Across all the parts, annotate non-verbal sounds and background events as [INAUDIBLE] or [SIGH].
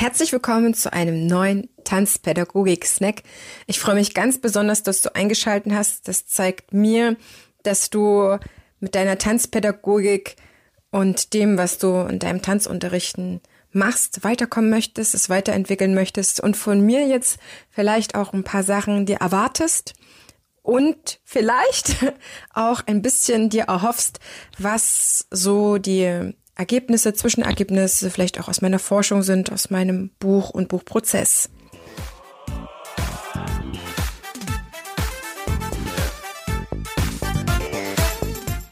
Herzlich willkommen zu einem neuen Tanzpädagogik-Snack. Ich freue mich ganz besonders, dass du eingeschalten hast. Das zeigt mir, dass du mit deiner Tanzpädagogik und dem, was du in deinem Tanzunterrichten machst, weiterkommen möchtest, es weiterentwickeln möchtest und von mir jetzt vielleicht auch ein paar Sachen dir erwartest und vielleicht [LAUGHS] auch ein bisschen dir erhoffst, was so die Ergebnisse, Zwischenergebnisse vielleicht auch aus meiner Forschung sind, aus meinem Buch und Buchprozess.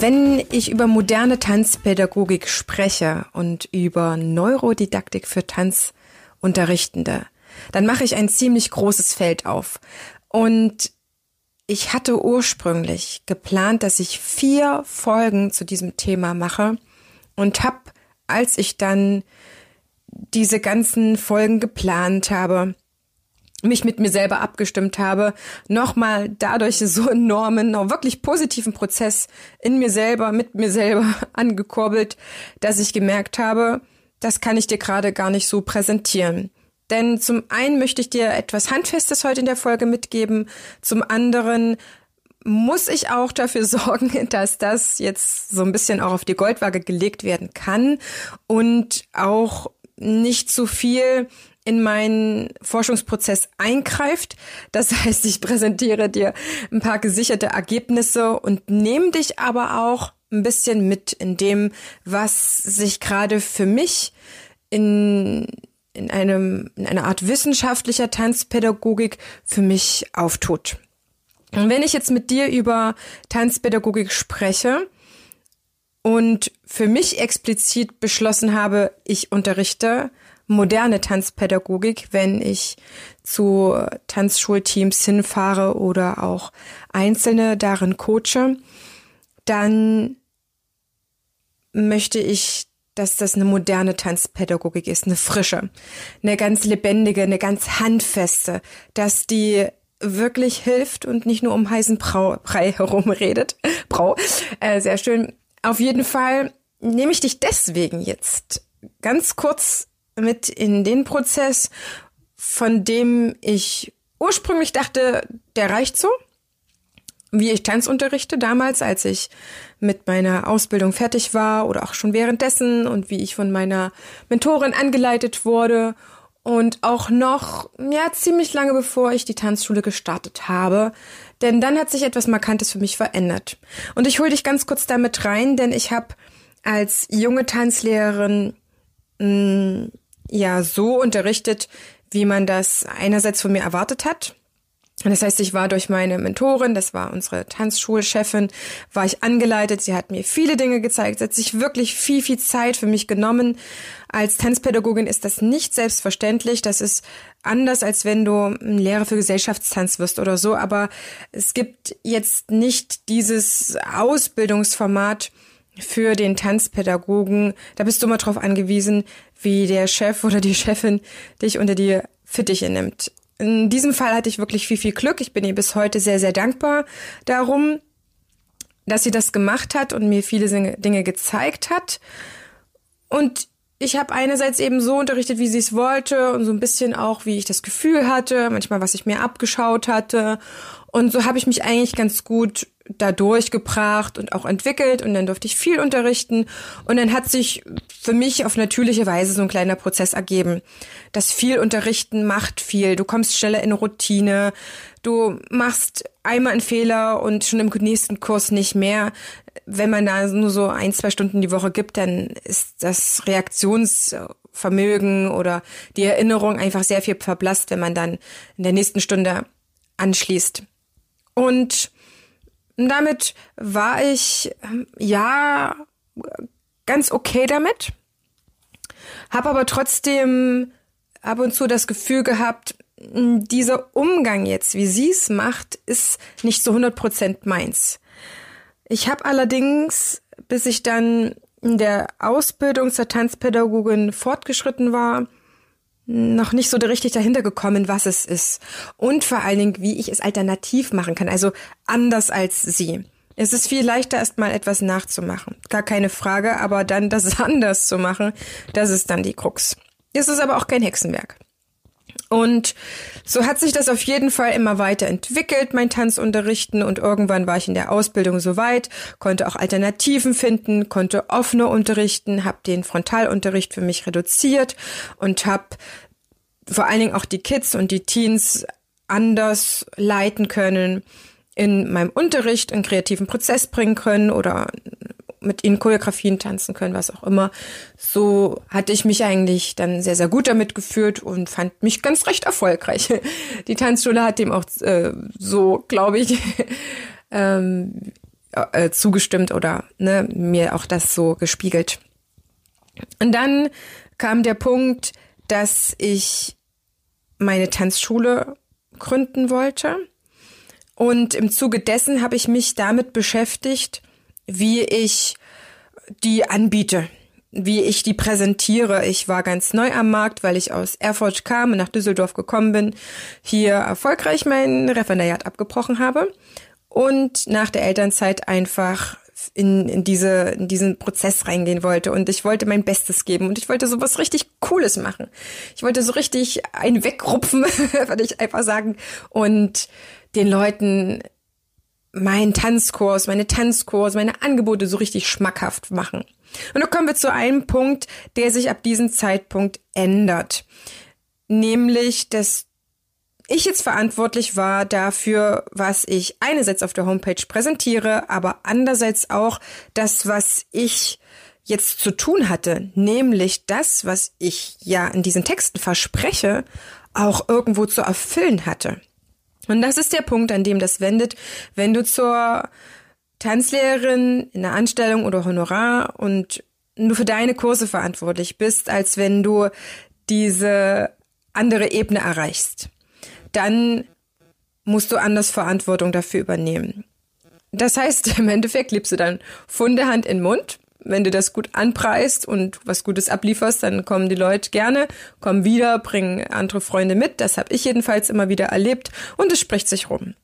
Wenn ich über moderne Tanzpädagogik spreche und über Neurodidaktik für Tanzunterrichtende, dann mache ich ein ziemlich großes Feld auf. Und ich hatte ursprünglich geplant, dass ich vier Folgen zu diesem Thema mache und habe, als ich dann diese ganzen Folgen geplant habe, mich mit mir selber abgestimmt habe, nochmal dadurch so enormen, noch wirklich positiven Prozess in mir selber, mit mir selber [LAUGHS] angekurbelt, dass ich gemerkt habe, das kann ich dir gerade gar nicht so präsentieren. Denn zum einen möchte ich dir etwas Handfestes heute in der Folge mitgeben, zum anderen muss ich auch dafür [LAUGHS] sorgen, dass das jetzt so ein bisschen auch auf die Goldwaage gelegt werden kann und auch nicht zu viel in meinen Forschungsprozess eingreift. Das [LAUGHS] heißt, ich präsentiere dir ein paar gesicherte Ergebnisse und nehme dich aber auch ein bisschen mit in dem, was sich gerade für mich in, in einem, in einer Art wissenschaftlicher Tanzpädagogik für mich auftut. Und wenn ich jetzt mit dir über Tanzpädagogik spreche, und für mich explizit beschlossen habe, ich unterrichte moderne Tanzpädagogik, wenn ich zu Tanzschulteams hinfahre oder auch Einzelne darin coache, dann möchte ich, dass das eine moderne Tanzpädagogik ist, eine frische, eine ganz lebendige, eine ganz handfeste, dass die wirklich hilft und nicht nur um heißen Brei [LAUGHS] herumredet. Brau, äh, sehr schön. Auf jeden Fall nehme ich dich deswegen jetzt ganz kurz mit in den Prozess, von dem ich ursprünglich dachte, der reicht so. Wie ich Tanz unterrichte damals, als ich mit meiner Ausbildung fertig war oder auch schon währenddessen und wie ich von meiner Mentorin angeleitet wurde und auch noch, ja, ziemlich lange bevor ich die Tanzschule gestartet habe. Denn dann hat sich etwas Markantes für mich verändert. Und ich hole dich ganz kurz damit rein, denn ich habe als junge Tanzlehrerin mh, mm, ja so unterrichtet, wie man das einerseits von mir erwartet hat. Das heißt, ich war durch meine Mentorin, das war unsere Tanzschulchefin, war ich angeleitet. Sie hat mir viele Dinge gezeigt, sie hat sich wirklich viel, viel Zeit für mich genommen. Als Tanzpädagogin ist das nicht selbstverständlich. Das ist anders, als wenn du Lehrer für Gesellschaftstanz wirst oder so. Aber es gibt jetzt nicht dieses Ausbildungsformat, für den Tanzpädagogen, da bist du immer darauf angewiesen, wie der Chef oder die Chefin dich unter die Fittiche nimmt. In diesem Fall hatte ich wirklich viel, viel Glück. Ich bin ihr bis heute sehr, sehr dankbar darum, dass sie das gemacht hat und mir viele Dinge gezeigt hat. Und ich habe einerseits eben so unterrichtet, wie sie es wollte und so ein bisschen auch, wie ich das Gefühl hatte, manchmal was ich mir abgeschaut hatte. Und so habe ich mich eigentlich ganz gut da durchgebracht und auch entwickelt und dann durfte ich viel unterrichten und dann hat sich für mich auf natürliche Weise so ein kleiner Prozess ergeben. Das viel Unterrichten macht viel. Du kommst schneller in Routine. Du machst einmal einen Fehler und schon im nächsten Kurs nicht mehr. Wenn man da nur so ein, zwei Stunden die Woche gibt, dann ist das Reaktionsvermögen oder die Erinnerung einfach sehr viel verblasst, wenn man dann in der nächsten Stunde anschließt. Und damit war ich ja ganz okay damit, habe aber trotzdem ab und zu das Gefühl gehabt, dieser Umgang jetzt, wie sie es macht, ist nicht zu 100 Prozent meins. Ich habe allerdings, bis ich dann in der Ausbildung zur Tanzpädagogin fortgeschritten war, noch nicht so richtig dahinter gekommen, was es ist. Und vor allen Dingen, wie ich es alternativ machen kann, also anders als sie. Es ist viel leichter, erstmal etwas nachzumachen. Gar keine Frage, aber dann das [LAUGHS] anders zu machen, das ist dann die Krux. Es ist aber auch kein Hexenwerk. Und so hat sich das auf jeden Fall immer weiter entwickelt, mein Tanzunterrichten. Und irgendwann war ich in der Ausbildung soweit, konnte auch Alternativen finden, konnte offene unterrichten, habe den Frontalunterricht für mich reduziert und habe vor allen Dingen auch die Kids und die Teens anders leiten können, in meinem Unterricht einen kreativen Prozess bringen können oder mit ihnen Choreografien tanzen können, was auch immer. So hatte ich mich eigentlich dann sehr, sehr gut damit geführt und fand mich ganz recht erfolgreich. [LAUGHS] Die Tanzschule hat dem auch äh, so, glaube ich, [LAUGHS] ähm, äh, zugestimmt oder ne, mir auch das so gespiegelt. Und dann kam der Punkt, dass ich meine Tanzschule gründen wollte. Und im Zuge dessen habe ich mich damit beschäftigt, wie ich die anbiete, wie ich die präsentiere. Ich war ganz neu am Markt, weil ich aus Erfurt kam und nach Düsseldorf gekommen bin, hier erfolgreich mein Referendariat abgebrochen habe und nach der Elternzeit einfach in, in, diese, in diesen Prozess reingehen wollte und ich wollte mein Bestes geben und ich wollte so was richtig Cooles machen. Ich wollte so richtig einen wegrupfen, [LAUGHS] würde ich einfach sagen und den Leuten meinen Tanzkurs, meine Tanzkurs, meine Angebote so richtig schmackhaft machen. Und da kommen wir zu einem Punkt, der sich ab diesem Zeitpunkt ändert. Nämlich, dass ich jetzt verantwortlich war dafür, was ich einerseits auf der Homepage präsentiere, aber andererseits auch das, was ich jetzt zu tun hatte, nämlich das, was ich ja in diesen Texten verspreche, auch irgendwo zu erfüllen hatte. Und das ist der Punkt, an dem das wendet, wenn du zur Tanzlehrerin in der Anstellung oder Honorar und du für deine Kurse verantwortlich bist, als wenn du diese andere Ebene erreichst. Dann musst du anders Verantwortung dafür übernehmen. Das heißt, [LAUGHS] im Endeffekt lebst du dann Funde Hand in Mund wenn du das gut anpreist und was Gutes ablieferst, dann kommen die Leute gerne, kommen wieder, bringen andere Freunde mit. Das habe ich jedenfalls immer wieder erlebt und es spricht sich rum.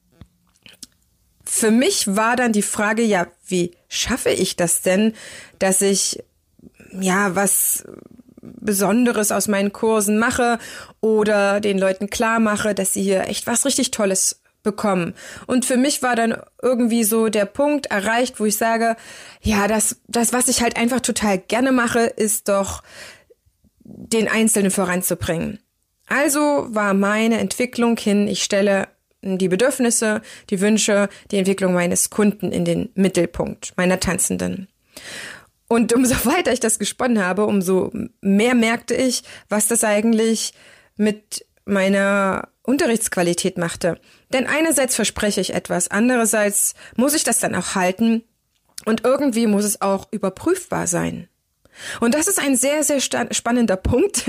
Für mich war dann die Frage, ja, wie schaffe ich das denn, dass ich ja was Besonderes aus meinen Kursen mache oder den Leuten klar mache, dass sie hier echt was richtig Tolles bekommen. Und für mich war dann irgendwie so der Punkt erreicht, wo ich sage, ja, das, das, was ich halt einfach total gerne mache, ist doch, den Einzelnen voranzubringen. Also war meine Entwicklung hin, ich stelle die Bedürfnisse, die Wünsche, die Entwicklung meines Kunden in den Mittelpunkt meiner Tanzenden. Und [LAUGHS] umso weiter ich das gesponnen habe, umso mehr merkte ich, was das eigentlich mit meiner Unterrichtsqualität machte. Denn einerseits verspreche ich etwas, andererseits muss ich das dann auch halten und irgendwie muss es auch überprüfbar sein. Und das ist ein sehr, sehr spannender Punkt,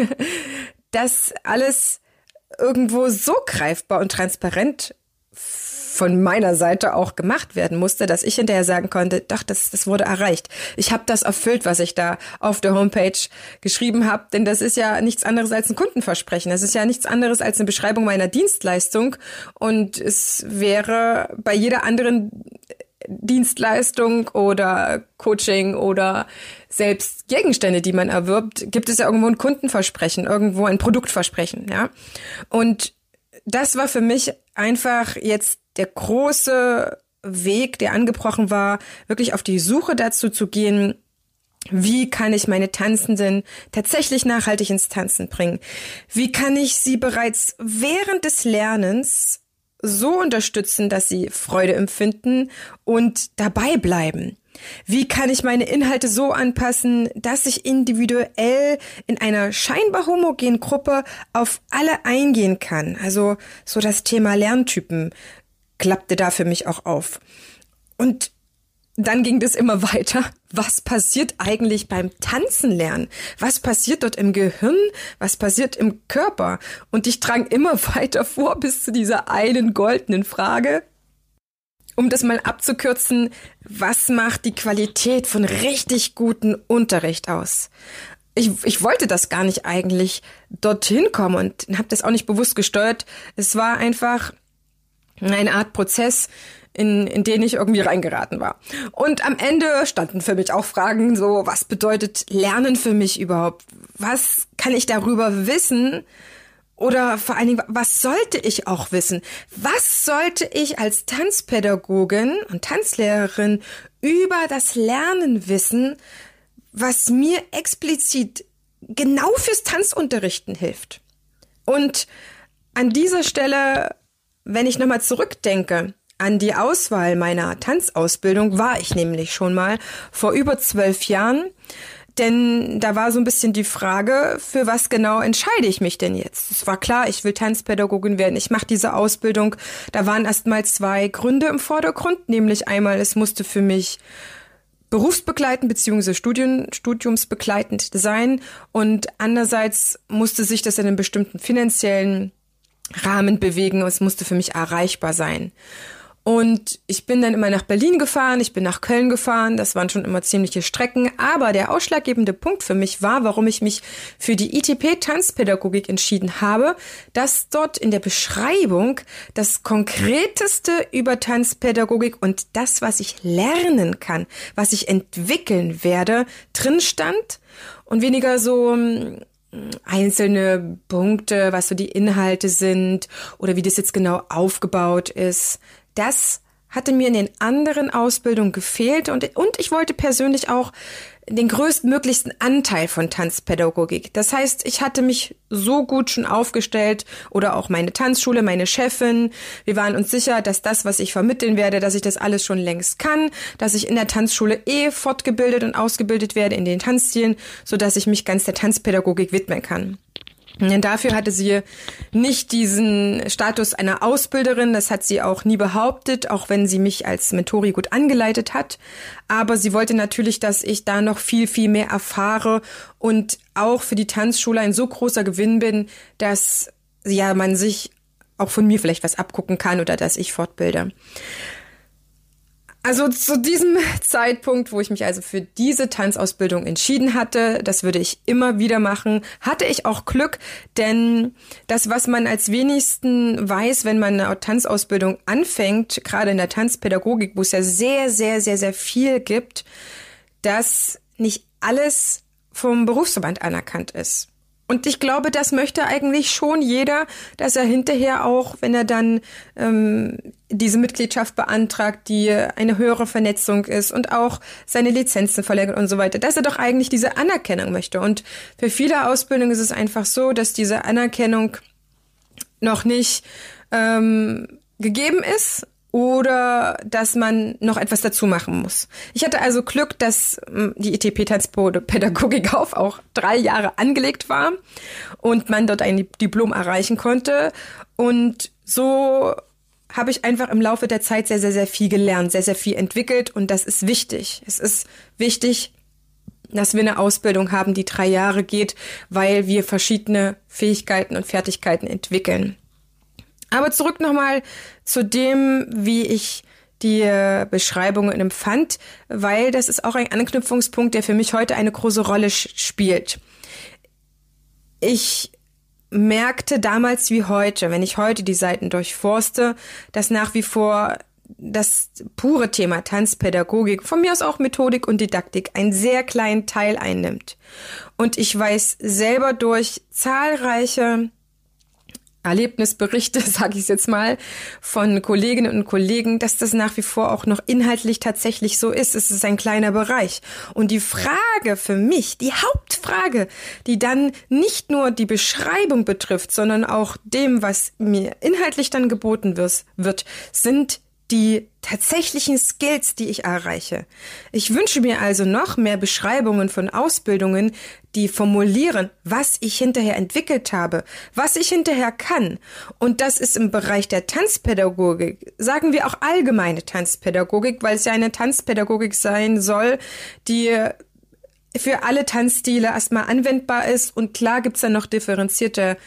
[LAUGHS] dass alles irgendwo so greifbar und transparent von meiner Seite auch gemacht werden musste, dass ich hinterher sagen konnte, doch, das, das wurde erreicht. Ich habe das erfüllt, was ich da auf der Homepage geschrieben habe, denn das ist ja nichts anderes als ein Kundenversprechen. Das ist ja nichts anderes als eine Beschreibung meiner Dienstleistung und es wäre bei jeder anderen Dienstleistung oder Coaching oder selbst Gegenstände, die man erwirbt, gibt es ja irgendwo ein Kundenversprechen, irgendwo ein Produktversprechen, ja. Und das war für mich einfach jetzt der große Weg, der angebrochen war, wirklich auf die Suche dazu zu gehen, wie kann ich meine Tanzenden tatsächlich nachhaltig ins Tanzen bringen? Wie kann ich sie bereits während des Lernens so unterstützen, dass sie Freude empfinden und dabei bleiben? Wie kann ich meine Inhalte so anpassen, dass ich individuell in einer scheinbar homogenen Gruppe auf alle eingehen kann? Also so das Thema Lerntypen klappte da für mich auch auf. Und dann ging das immer weiter. Was passiert eigentlich beim Tanzen lernen? Was passiert dort im Gehirn? Was passiert im Körper? Und ich drang immer [LAUGHS] weiter vor bis zu dieser einen goldenen Frage. Um das mal abzukürzen, was macht die Qualität von richtig guten Unterricht aus? Ich, ich wollte das gar nicht eigentlich dorthin kommen und habe das auch nicht bewusst gesteuert. Es war einfach eine Art Prozess, in, in den ich irgendwie reingeraten war. Und am Ende standen für mich auch Fragen so, was bedeutet Lernen für mich überhaupt? Was kann ich darüber wissen? Oder vor allen Dingen, was sollte ich auch wissen? Was sollte ich als Tanzpädagogin und Tanzlehrerin über das Lernen wissen, was mir explizit genau fürs Tanzunterrichten hilft? Und an dieser Stelle, wenn ich nochmal zurückdenke, an die Auswahl meiner Tanzausbildung war ich nämlich schon mal vor über zwölf Jahren. Denn da war so ein bisschen die Frage, für was genau entscheide ich mich denn jetzt? Es war klar, ich will Tanzpädagogin werden. Ich mache diese Ausbildung. Da waren erst mal zwei Gründe im Vordergrund, nämlich einmal, es musste für mich berufsbegleitend bzw. Studien, studiumsbegleitend sein und andererseits musste sich das in einem bestimmten finanziellen Rahmen bewegen es musste für mich erreichbar sein. Und ich bin dann immer nach Berlin gefahren, ich bin nach Köln gefahren, das waren schon immer ziemliche Strecken, aber der ausschlaggebende Punkt für mich war, warum ich mich für die ITP Tanzpädagogik entschieden habe, dass dort in der Beschreibung das konkreteste über Tanzpädagogik und das, was ich lernen kann, was ich entwickeln werde, drin stand und weniger so hm, einzelne Punkte, was so die Inhalte sind oder wie das jetzt genau aufgebaut ist. Das hatte mir in den anderen Ausbildungen gefehlt und, und ich wollte persönlich auch den größtmöglichsten Anteil von Tanzpädagogik. Das heißt, ich hatte mich so gut schon aufgestellt oder auch meine Tanzschule, meine Chefin. Wir waren uns sicher, dass das, was ich vermitteln werde, dass ich das alles schon längst kann, dass ich in der Tanzschule eh fortgebildet und ausgebildet werde in den Tanzstilen, so dass ich mich ganz der Tanzpädagogik widmen kann. Denn dafür hatte sie nicht diesen Status einer Ausbilderin, das hat sie auch nie behauptet, auch wenn sie mich als Mentori gut angeleitet hat. Aber sie wollte natürlich, dass ich da noch viel, viel mehr erfahre und auch für die Tanzschule ein so großer Gewinn bin, dass ja man sich auch von mir vielleicht was abgucken kann oder dass ich fortbilde. Also zu diesem Zeitpunkt, wo ich mich also für diese Tanzausbildung entschieden hatte, das würde ich immer wieder machen, hatte ich auch Glück, denn das, was man als wenigsten weiß, wenn man eine Tanzausbildung anfängt, gerade in der Tanzpädagogik, wo es ja sehr, sehr, sehr, sehr viel gibt, dass nicht alles vom Berufsverband anerkannt ist. Und ich glaube, das möchte eigentlich schon jeder, dass er hinterher auch, wenn er dann ähm, diese Mitgliedschaft beantragt, die eine höhere Vernetzung ist und auch seine Lizenzen verlängert und so weiter, dass er doch eigentlich diese Anerkennung möchte. Und für viele Ausbildungen ist es einfach so, dass diese Anerkennung noch nicht ähm, gegeben ist oder dass man noch etwas dazu machen muss. Ich hatte also Glück, dass hm, die ITP-Tanzpädagogik [LAUGHS] auf auch drei Jahre angelegt war und man dort ein Diplom erreichen konnte. Und so habe ich einfach im Laufe der Zeit sehr, sehr, sehr viel gelernt, sehr, sehr viel entwickelt und das ist wichtig. Es ist wichtig, dass wir eine Ausbildung haben, die drei Jahre geht, weil wir verschiedene Fähigkeiten und Fertigkeiten entwickeln. Aber zurück nochmal zu dem, wie ich die äh, Beschreibungen empfand, weil das ist auch ein Anknüpfungspunkt, der für mich heute eine große Rolle spielt. Ich merkte damals wie heute, wenn ich heute die Seiten durchforste, dass nach wie vor das pure Thema Tanzpädagogik, von mir aus auch Methodik und Didaktik, einen sehr kleinen Teil einnimmt. Und ich weiß selber durch zahlreiche Erlebnisberichte, [LAUGHS] sage ich jetzt mal, von Kolleginnen und Kollegen, dass das nach wie vor auch noch inhaltlich tatsächlich so ist. Es ist ein kleiner Bereich. Und die Frage für mich, die Hauptfrage, die dann nicht nur die Beschreibung betrifft, sondern auch dem, was mir inhaltlich dann geboten wird, sind die tatsächlichen Skills, die ich erreiche. Ich wünsche mir also noch mehr Beschreibungen von Ausbildungen, die formulieren, was ich hinterher entwickelt habe, was ich hinterher kann. Und das ist im Bereich der Tanzpädagogik, sagen wir auch allgemeine Tanzpädagogik, weil es ja eine Tanzpädagogik sein soll, die für alle Tanzstile erstmal anwendbar ist. Und klar gibt's dann noch differenzierte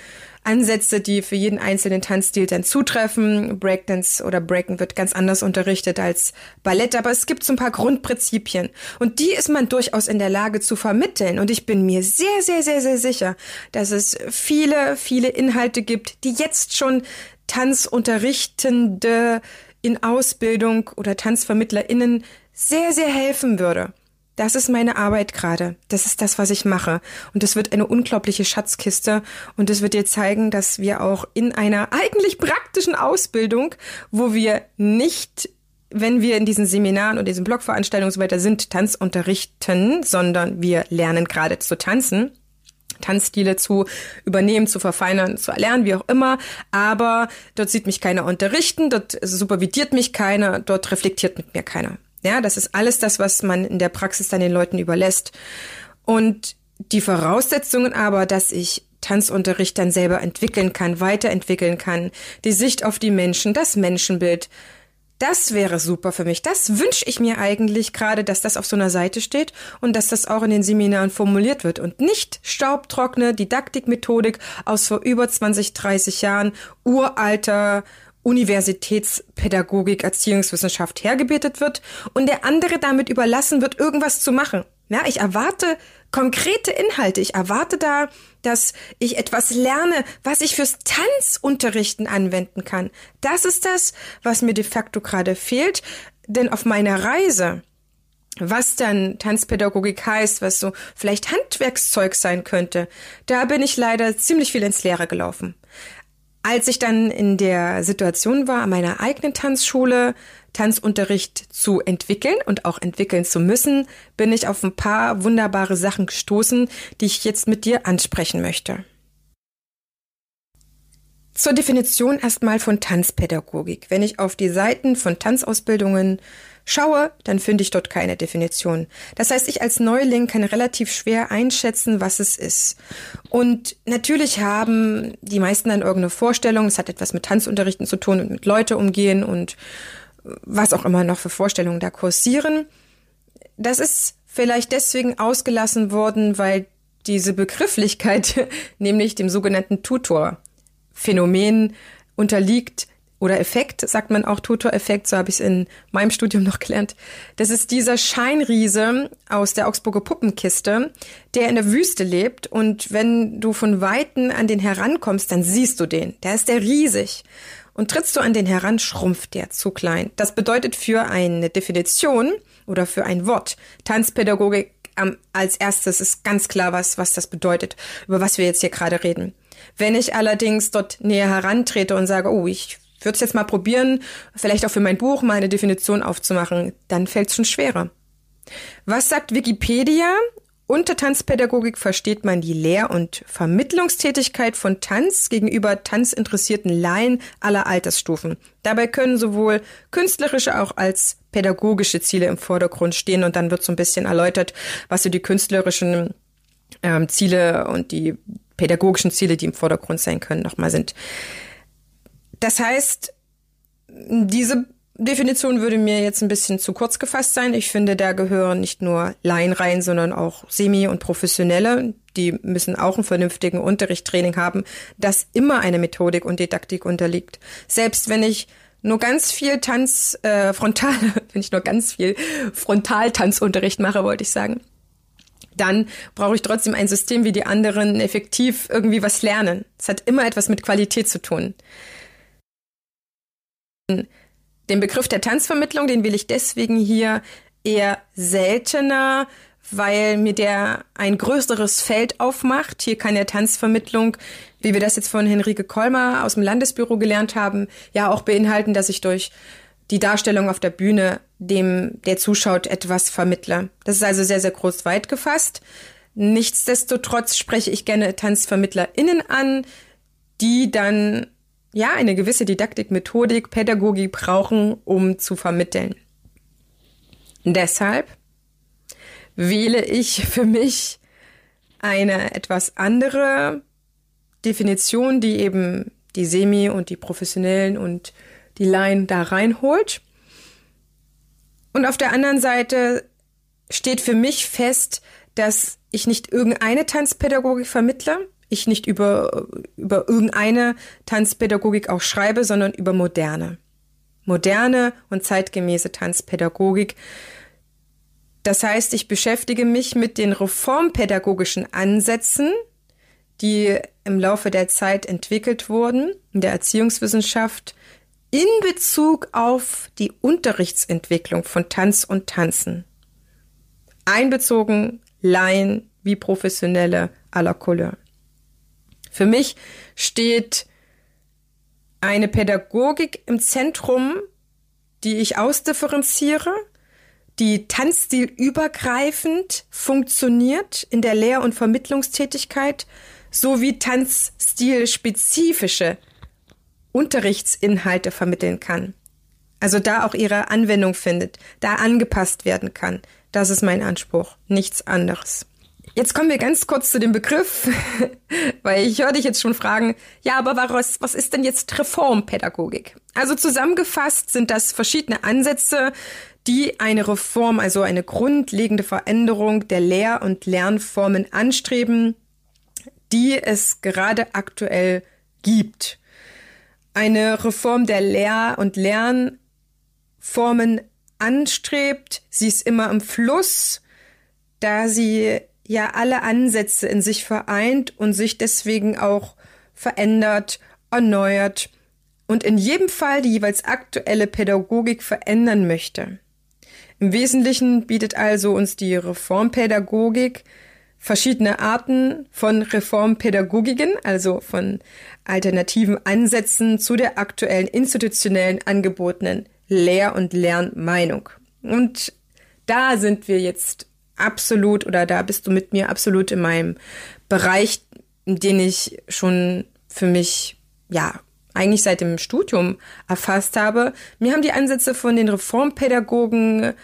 Ansätze, die für jeden einzelnen Tanzstil dann zutreffen. Breakdance oder Breaken wird ganz anders unterrichtet als Ballett, aber es gibt so ein paar Grundprinzipien und die ist man durchaus in der Lage zu vermitteln und ich bin mir sehr, sehr, sehr, sehr sicher, dass es viele, viele Inhalte gibt, die jetzt schon Tanzunterrichtende in Ausbildung oder TanzvermittlerInnen sehr, sehr helfen würde. Das ist meine Arbeit gerade. Das ist das, was ich mache. Und es wird eine unglaubliche Schatzkiste. Und es wird dir zeigen, dass wir auch in einer eigentlich praktischen Ausbildung, wo wir nicht wenn wir in diesen Seminaren und diesen Blogveranstaltungen und so weiter sind, Tanz unterrichten, sondern wir lernen gerade zu tanzen. Tanzstile zu übernehmen, zu verfeinern, zu erlernen, wie auch immer. Aber dort sieht mich keiner unterrichten, dort supervidiert mich keiner, dort reflektiert mit mir keiner. Ja, das ist alles das, was man in der Praxis dann den Leuten überlässt. Und die Voraussetzungen aber, dass ich Tanzunterricht dann selber entwickeln kann, weiterentwickeln kann, die Sicht auf die Menschen, das Menschenbild, das wäre super für mich. Das wünsche ich mir eigentlich gerade, dass das auf so einer Seite steht und dass das auch in den Seminaren formuliert wird und nicht staubtrockene Didaktikmethodik aus vor über 20, 30 Jahren uralter Universitätspädagogik, Erziehungswissenschaft hergebetet wird und der andere damit überlassen wird, irgendwas zu machen. Ja, ich erwarte konkrete Inhalte. Ich erwarte da, dass ich etwas lerne, was ich fürs Tanzunterrichten anwenden kann. Das ist das, was mir de facto gerade fehlt. Denn auf meiner Reise, was dann Tanzpädagogik heißt, was so vielleicht Handwerkszeug sein könnte, da bin ich leider ziemlich viel ins Leere gelaufen. Als ich dann in der Situation war, an meiner eigenen Tanzschule Tanzunterricht zu entwickeln und auch entwickeln zu müssen, bin ich auf ein paar wunderbare Sachen gestoßen, die ich jetzt mit dir ansprechen möchte. Zur Definition erstmal von Tanzpädagogik. Wenn ich auf die Seiten von Tanzausbildungen schaue, dann finde ich dort keine Definition. Das heißt, ich als Neuling kann relativ schwer einschätzen, was es ist. Und natürlich haben die meisten dann irgendeine Vorstellung, es hat etwas mit Tanzunterrichten zu tun und mit Leute umgehen und was auch immer noch für Vorstellungen da kursieren. Das ist vielleicht deswegen ausgelassen worden, weil diese Begrifflichkeit, [LAUGHS] nämlich dem sogenannten Tutor-Phänomen unterliegt, oder Effekt, sagt man auch Tutor-Effekt, so habe ich es in meinem Studium noch gelernt. Das ist dieser Scheinriese aus der Augsburger Puppenkiste, der in der Wüste lebt und wenn du von Weitem an den herankommst, dann siehst du den. Der ist der riesig. Und trittst du an den heran, schrumpft der zu klein. Das bedeutet für eine Definition oder für ein Wort Tanzpädagogik als erstes ist ganz klar, was, was das bedeutet, über was wir jetzt hier gerade reden. Wenn ich allerdings dort näher herantrete und sage, oh, ich würde es jetzt mal probieren, vielleicht auch für mein Buch mal eine Definition aufzumachen, dann fällt es schon schwerer. Was sagt Wikipedia? Unter Tanzpädagogik versteht man die Lehr- und Vermittlungstätigkeit von Tanz gegenüber tanzinteressierten Laien aller Altersstufen. Dabei können sowohl künstlerische auch als pädagogische Ziele im Vordergrund stehen und dann wird so ein bisschen erläutert, was so die künstlerischen ähm, Ziele und die pädagogischen Ziele, die im Vordergrund sein können, nochmal sind. Das heißt, diese Definition würde mir jetzt ein bisschen zu kurz gefasst sein. Ich finde, da gehören nicht nur Laien rein, sondern auch Semi- und Professionelle. Die müssen auch einen vernünftigen Unterrichtstraining haben, das immer eine Methodik und Didaktik unterliegt. Selbst wenn ich nur ganz viel Tanz, äh, frontal, [LAUGHS] wenn ich nur ganz viel Frontaltanzunterricht mache, wollte ich sagen, dann brauche ich trotzdem ein System wie die anderen effektiv irgendwie was lernen. Es hat immer etwas mit Qualität zu tun. Den Begriff der Tanzvermittlung, den will ich deswegen hier eher seltener, weil mir der ein größeres Feld aufmacht. Hier kann der Tanzvermittlung, wie wir das jetzt von Henrike Kolmer aus dem Landesbüro gelernt haben, ja auch beinhalten, dass ich durch die Darstellung auf der Bühne dem, der zuschaut, etwas vermittle. Das ist also sehr, sehr groß weit gefasst. Nichtsdestotrotz spreche ich gerne TanzvermittlerInnen an, die dann ja eine gewisse Didaktik, Methodik, Pädagogik brauchen, um zu vermitteln. Deshalb wähle ich für mich eine etwas andere Definition, die eben die Semi- und die Professionellen und die Laien da reinholt. Und auf der anderen Seite steht für mich fest, dass ich nicht irgendeine Tanzpädagogik vermittle, ich nicht über, über irgendeine Tanzpädagogik auch schreibe, sondern über moderne. Moderne und zeitgemäße Tanzpädagogik. Das heißt, ich beschäftige mich mit den reformpädagogischen Ansätzen, die im Laufe der Zeit entwickelt wurden in der Erziehungswissenschaft in Bezug auf die Unterrichtsentwicklung von Tanz und Tanzen. Einbezogen Laien wie Professionelle à la Couleur. Für mich steht eine Pädagogik im Zentrum, die ich ausdifferenziere, die tanzstilübergreifend funktioniert in der Lehr- und Vermittlungstätigkeit sowie tanzstilspezifische Unterrichtsinhalte vermitteln kann. Also da auch ihre Anwendung findet, da angepasst werden kann. Das ist mein Anspruch, nichts anderes. Jetzt kommen wir ganz kurz zu dem Begriff, [LAUGHS] weil ich höre dich jetzt schon fragen, ja, aber was, was ist denn jetzt Reformpädagogik? Also zusammengefasst sind das verschiedene Ansätze, die eine Reform, also eine grundlegende Veränderung der Lehr- und Lernformen anstreben, die es gerade aktuell gibt. Eine Reform der Lehr- und Lernformen anstrebt, sie ist immer im Fluss, da sie ja alle Ansätze in sich vereint und sich deswegen auch verändert, erneuert und in jedem Fall die jeweils aktuelle Pädagogik verändern möchte. Im Wesentlichen bietet also uns die Reformpädagogik verschiedene Arten von Reformpädagogiken, also von alternativen Ansätzen zu der aktuellen institutionellen angebotenen Lehr- und Lernmeinung. Und da sind wir jetzt absolut oder da bist du mit mir absolut in meinem Bereich, den ich schon für mich, ja, eigentlich seit dem Studium erfasst habe. Mir haben die Ansätze von den Reformpädagogen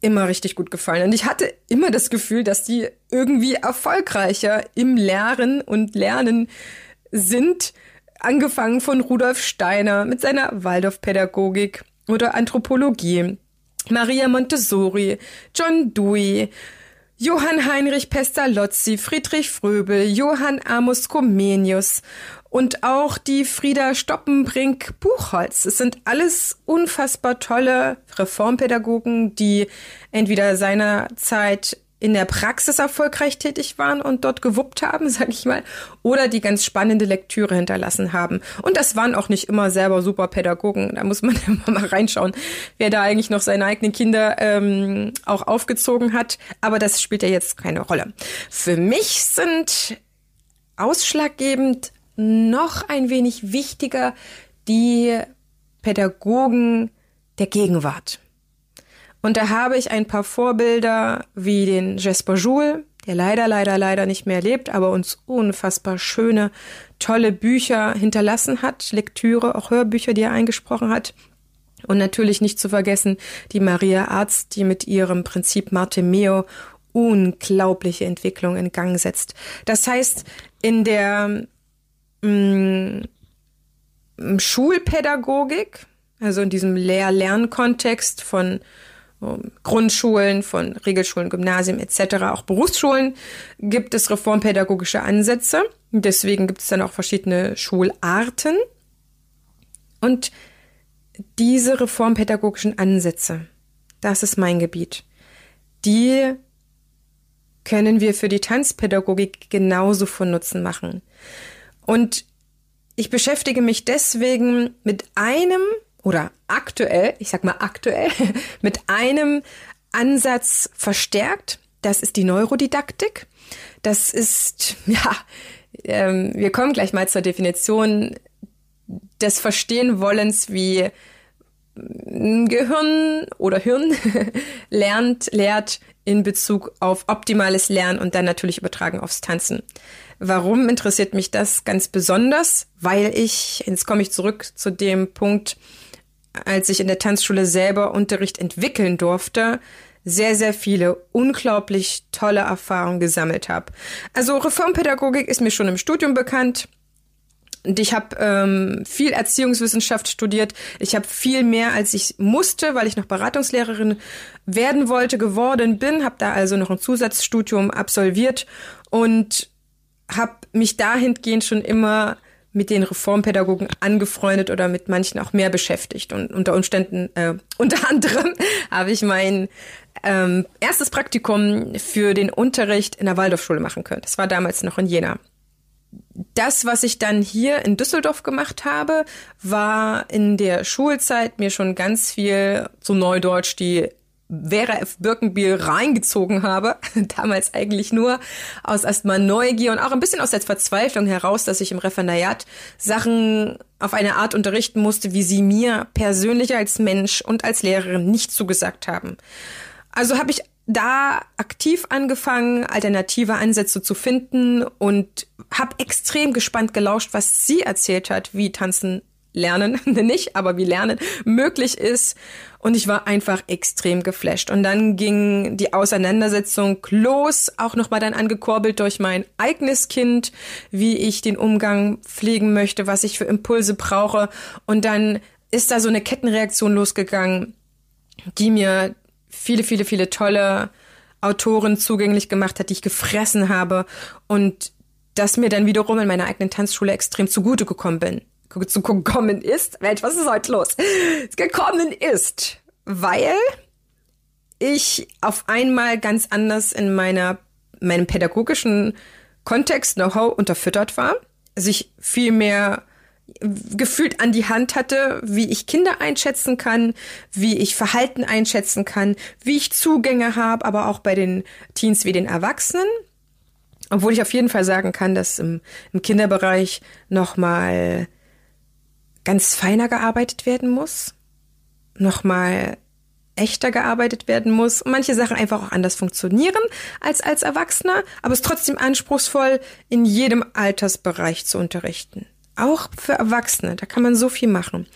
immer richtig gut gefallen. Und ich hatte immer das Gefühl, dass die irgendwie erfolgreicher im Lehren und Lernen sind. Angefangen von Rudolf Steiner mit seiner Waldorfpädagogik oder Anthropologie Maria Montessori, John Dewey, Johann Heinrich Pestalozzi, Friedrich Fröbel, Johann Amos Comenius und auch die Frieda Stoppenbrink Buchholz. Es sind alles unfassbar tolle Reformpädagogen, die entweder seinerzeit in der Praxis erfolgreich tätig waren und dort gewuppt haben, [LAUGHS] sag ich mal, oder die ganz spannende Lektüre hinterlassen haben. Und das waren auch nicht immer selber super Pädagogen. Da muss man [LAUGHS] immer mal reinschauen, wer da eigentlich noch seine eigenen Kinder ähm, auch aufgezogen hat. Aber das spielt ja jetzt keine Rolle. Für mich sind ausschlaggebend noch ein wenig wichtiger die Pädagogen der Gegenwart. Und da habe ich ein paar Vorbilder wie den Jesper Joule, der leider, leider, leider nicht mehr lebt, aber uns unfassbar schöne, tolle Bücher hinterlassen hat, Lektüre, auch Hörbücher, die er eingesprochen hat. Und natürlich nicht zu vergessen die Maria Arzt, die mit ihrem Prinzip Martemeo unglaubliche Entwicklung in Gang setzt. Das heißt, in der mh, mm, Schulpädagogik, also in diesem Lehr-Lern-Kontext von Grundschulen, von Regelschulen, Gymnasien etc., auch Berufsschulen gibt es reformpädagogische Ansätze. Deswegen gibt es dann auch verschiedene Schularten. Und diese reformpädagogischen Ansätze, das ist mein Gebiet, die können wir für die Tanzpädagogik genauso von Nutzen machen. Und ich beschäftige mich deswegen mit einem oder aktuell, ich sag mal aktuell, [LAUGHS] mit einem Ansatz verstärkt. Das ist die Neurodidaktik. Das ist, [LAUGHS] ja, ähm, wir kommen gleich mal zur Definition des Verstehenwollens, wie Gehirn oder Hirn [LAUGHS] lernt, lehrt in Bezug auf optimales Lernen und dann natürlich übertragen aufs Tanzen. Warum interessiert mich das ganz besonders? Weil ich, jetzt komme ich zurück zu dem Punkt, als ich in der Tanzschule selber Unterricht entwickeln durfte, sehr, sehr viele unglaublich tolle Erfahrungen gesammelt habe. Also Reformpädagogik ist mir schon im Studium bekannt. Und ich habe ähm, viel Erziehungswissenschaft studiert. Ich habe viel mehr, als ich musste, weil ich noch Beratungslehrerin werden wollte, geworden bin. Habe da also noch ein Zusatzstudium absolviert und habe mich dahingehend schon immer mit den Reformpädagogen angefreundet oder mit manchen auch mehr beschäftigt. Und unter Umständen, äh, [LAUGHS] unter anderem habe ich mein ähm, erstes Praktikum für den Unterricht in der Waldorfschule machen können. Das war damals noch in Jena das, was ich dann hier in Düsseldorf gemacht habe, war in der Schulzeit mir schon ganz viel zu Neudeutsch die Vera F. Birkenbiel reingezogen habe. [LAUGHS] Damals eigentlich nur aus erstmal Neugier und auch ein bisschen aus der Verzweiflung heraus, dass ich im Referendariat Sachen auf eine Art unterrichten musste, wie sie mir persönlich als Mensch und als Lehrerin nicht zugesagt haben. Also habe ich da aktiv angefangen, alternative Ansätze zu finden und habe extrem gespannt gelauscht, was sie erzählt hat, wie Tanzen lernen, [LAUGHS] nicht, aber wie lernen möglich ist. Und ich war einfach extrem geflasht. Und dann ging die Auseinandersetzung los, auch nochmal dann angekurbelt durch mein eigenes Kind, wie ich den Umgang pflegen möchte, was ich für Impulse brauche. Und dann ist da so eine Kettenreaktion losgegangen, die mir viele, viele, viele tolle Autoren zugänglich gemacht hat, die ich gefressen habe und das mir dann wiederum in meiner eigenen Tanzschule extrem zugute gekommen bin. Zu gekommen ist. Mensch, was ist heute los? Gekommen ist, weil ich auf einmal ganz anders in meiner, meinem pädagogischen Kontext Know-how unterfüttert war, sich viel mehr gefühlt an die Hand hatte, wie ich Kinder einschätzen kann, wie ich Verhalten einschätzen kann, wie ich Zugänge habe, aber auch bei den Teens wie den Erwachsenen. Obwohl ich auf jeden Fall sagen kann, dass im, im Kinderbereich nochmal ganz feiner gearbeitet werden muss, nochmal echter gearbeitet werden muss und manche Sachen einfach auch anders funktionieren als als Erwachsener, aber es ist trotzdem anspruchsvoll, in jedem Altersbereich zu unterrichten. Auch für Erwachsene, da kann man so viel machen.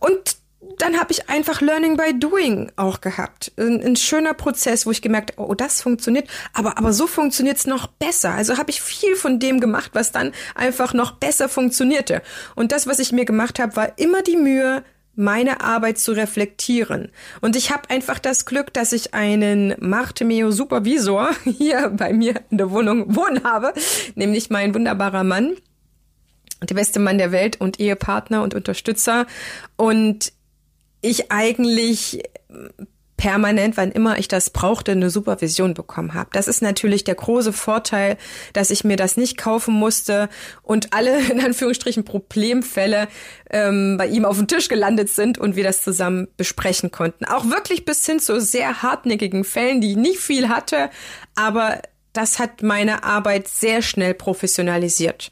Und dann habe ich einfach Learning by Doing auch gehabt. Ein, ein schöner Prozess, wo ich gemerkt habe, oh, das funktioniert, aber, aber so funktioniert es noch besser. Also habe ich viel von dem gemacht, was dann einfach noch besser funktionierte. Und das, was ich mir gemacht habe, war immer die Mühe, meine Arbeit zu reflektieren. Und ich habe einfach das Glück, dass ich einen Martemeo Supervisor [LAUGHS] hier bei mir in der Wohnung wohnen habe, nämlich mein wunderbarer Mann, der beste Mann der Welt und Ehepartner und Unterstützer. Und ich eigentlich permanent, wann immer ich das brauchte, eine Supervision bekommen habe. Das ist natürlich der große Vorteil, dass ich mir das nicht kaufen musste und alle [LAUGHS] in Anführungsstrichen Problemfälle ähm, bei ihm auf dem Tisch gelandet sind und wir das zusammen besprechen konnten. Auch wirklich bis hin zu sehr hartnäckigen Fällen, die ich nicht viel hatte, aber das hat meine Arbeit sehr schnell professionalisiert.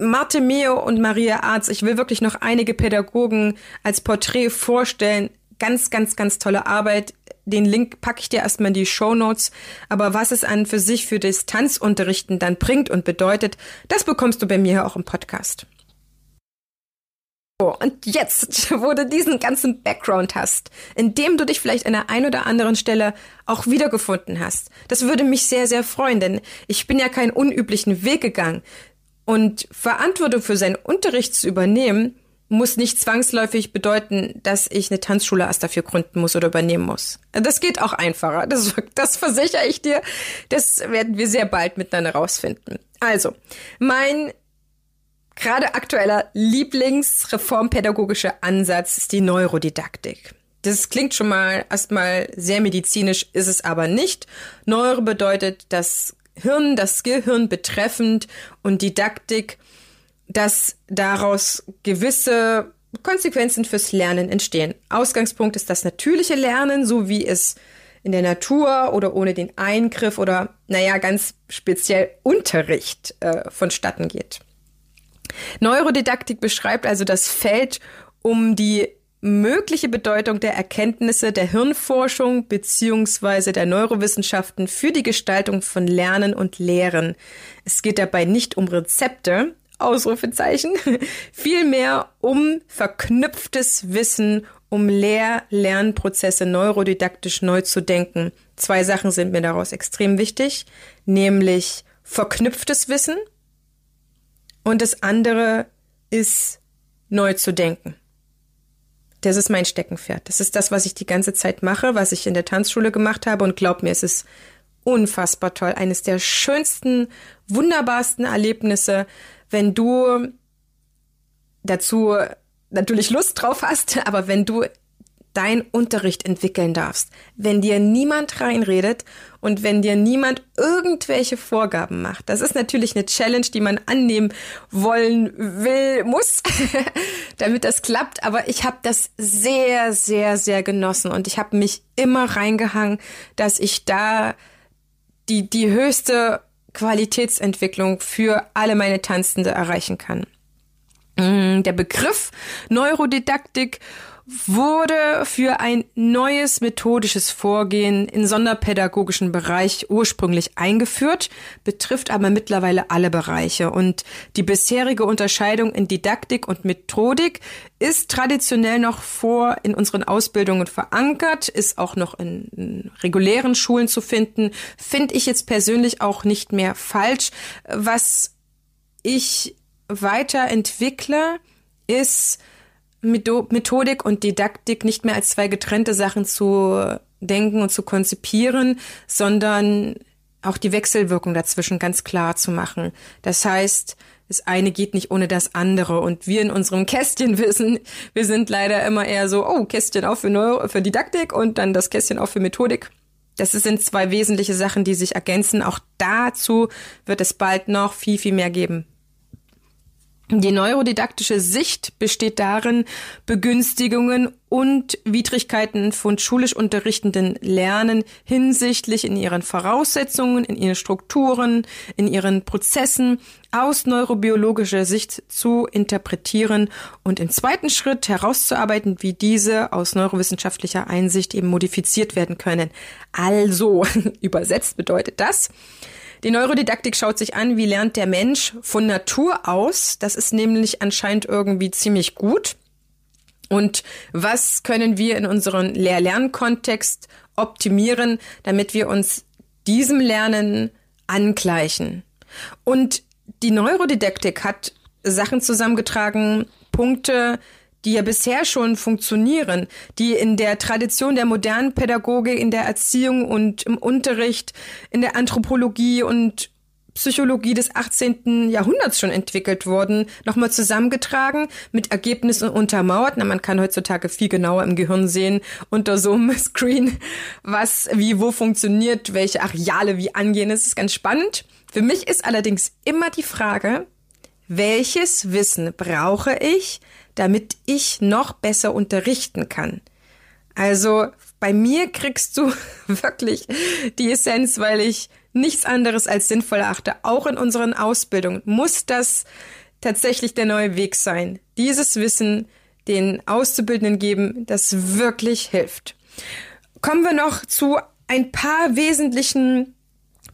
Marte Meo und Maria Arz, ich will wirklich noch einige Pädagogen als Porträt vorstellen. Ganz, ganz, ganz tolle Arbeit. Den Link packe ich dir erstmal in die Show Notes. Aber was es an für sich für Distanzunterrichten dann bringt und bedeutet, das bekommst du bei mir auch im Podcast. So, und jetzt, [LAUGHS] wo du diesen ganzen Background hast, in dem du dich vielleicht an der einen oder anderen Stelle auch wiedergefunden hast, das würde mich sehr, sehr freuen, denn ich bin ja keinen unüblichen Weg gegangen. Und Verantwortung für seinen Unterricht zu übernehmen, muss nicht zwangsläufig bedeuten, dass ich eine Tanzschule erst dafür gründen muss oder übernehmen muss. Das geht auch einfacher. Das, das versichere ich dir. Das werden wir sehr bald miteinander rausfinden. Also, mein gerade aktueller Lieblingsreformpädagogischer Ansatz ist die Neurodidaktik. Das klingt schon mal erstmal sehr medizinisch, ist es aber nicht. Neuro bedeutet das Hirn, das Gehirn betreffend und Didaktik, dass daraus gewisse Konsequenzen fürs Lernen entstehen. Ausgangspunkt ist das natürliche Lernen, so wie es in der Natur oder ohne den Eingriff oder, naja, ganz speziell Unterricht äh, vonstatten geht. Neurodidaktik beschreibt also das Feld um die mögliche Bedeutung der Erkenntnisse der Hirnforschung beziehungsweise der Neurowissenschaften für die Gestaltung von Lernen und Lehren. Es geht dabei nicht um Rezepte, Ausrufezeichen, [LAUGHS] vielmehr um verknüpftes Wissen, um Lehr-Lernprozesse neurodidaktisch neu zu denken. Zwei Sachen sind mir daraus extrem wichtig, nämlich verknüpftes Wissen und das andere ist neu zu denken. Das ist mein Steckenpferd. Das ist das, was ich die ganze Zeit mache, was ich in der Tanzschule gemacht habe. Und glaub mir, es ist unfassbar toll. Eines der schönsten, wunderbarsten Erlebnisse, wenn du dazu natürlich Lust drauf hast, [LAUGHS] aber wenn du dein Unterricht entwickeln darfst, wenn dir niemand reinredet und wenn dir niemand irgendwelche Vorgaben macht. Das ist natürlich eine Challenge, die man annehmen wollen will, muss, [LAUGHS] damit das klappt. Aber ich habe das sehr, sehr, sehr genossen und ich habe mich immer reingehangen, dass ich da die, die höchste Qualitätsentwicklung für alle meine Tanzende erreichen kann. Mm, der Begriff Neurodidaktik wurde für ein neues methodisches Vorgehen im sonderpädagogischen Bereich ursprünglich eingeführt, betrifft aber mittlerweile alle Bereiche. Und die bisherige Unterscheidung in Didaktik und Methodik ist traditionell noch vor in unseren Ausbildungen verankert, ist auch noch in, regulären Schulen zu finden, finde ich jetzt persönlich auch nicht mehr falsch. Was ich weiterentwickle, ist Methodik und Didaktik nicht mehr als zwei getrennte Sachen zu denken und zu konzipieren, sondern auch die Wechselwirkung dazwischen ganz klar zu machen. Das heißt, das eine geht nicht ohne das andere. Und wir in unserem Kästchen wissen, wir sind leider immer eher so, oh, Kästchen auch für, Neuro für Didaktik und dann das Kästchen auch für Methodik. Das sind zwei wesentliche Sachen, die sich ergänzen. Auch dazu wird es bald noch viel, viel mehr geben. Die neurodidaktische Sicht besteht darin, Begünstigungen und Widrigkeiten von schulisch unterrichtenden Lernen hinsichtlich in ihren Voraussetzungen, in ihren Strukturen, in ihren Prozessen aus neurobiologischer Sicht zu interpretieren und im zweiten Schritt herauszuarbeiten, wie diese aus neurowissenschaftlicher Einsicht eben modifiziert werden können. Also, [LAUGHS] übersetzt bedeutet das, die Neurodidaktik schaut sich an, wie lernt der Mensch von Natur aus. Das ist nämlich anscheinend irgendwie ziemlich gut. Und was können wir in unserem Lehr-Lernkontext optimieren, damit wir uns diesem Lernen angleichen? Und die Neurodidaktik hat Sachen zusammengetragen, Punkte, die ja bisher schon funktionieren, die in der Tradition der modernen Pädagogik, in der Erziehung und im Unterricht, in der Anthropologie und Psychologie des 18. Jahrhunderts schon entwickelt wurden, nochmal zusammengetragen, mit Ergebnissen untermauert. Na, man kann heutzutage viel genauer im Gehirn sehen, unter so einem [LAUGHS] Screen, was, wie, wo funktioniert, welche Areale wie angehen. Das ist ganz spannend. Für mich ist allerdings immer die Frage, welches Wissen brauche ich, damit ich noch besser unterrichten kann. Also bei mir kriegst du [LAUGHS] wirklich die Essenz, weil ich nichts anderes als sinnvoll erachte. Auch in unseren Ausbildungen muss das tatsächlich der neue Weg sein. Dieses Wissen den Auszubildenden geben, das wirklich hilft. Kommen wir noch zu ein paar wesentlichen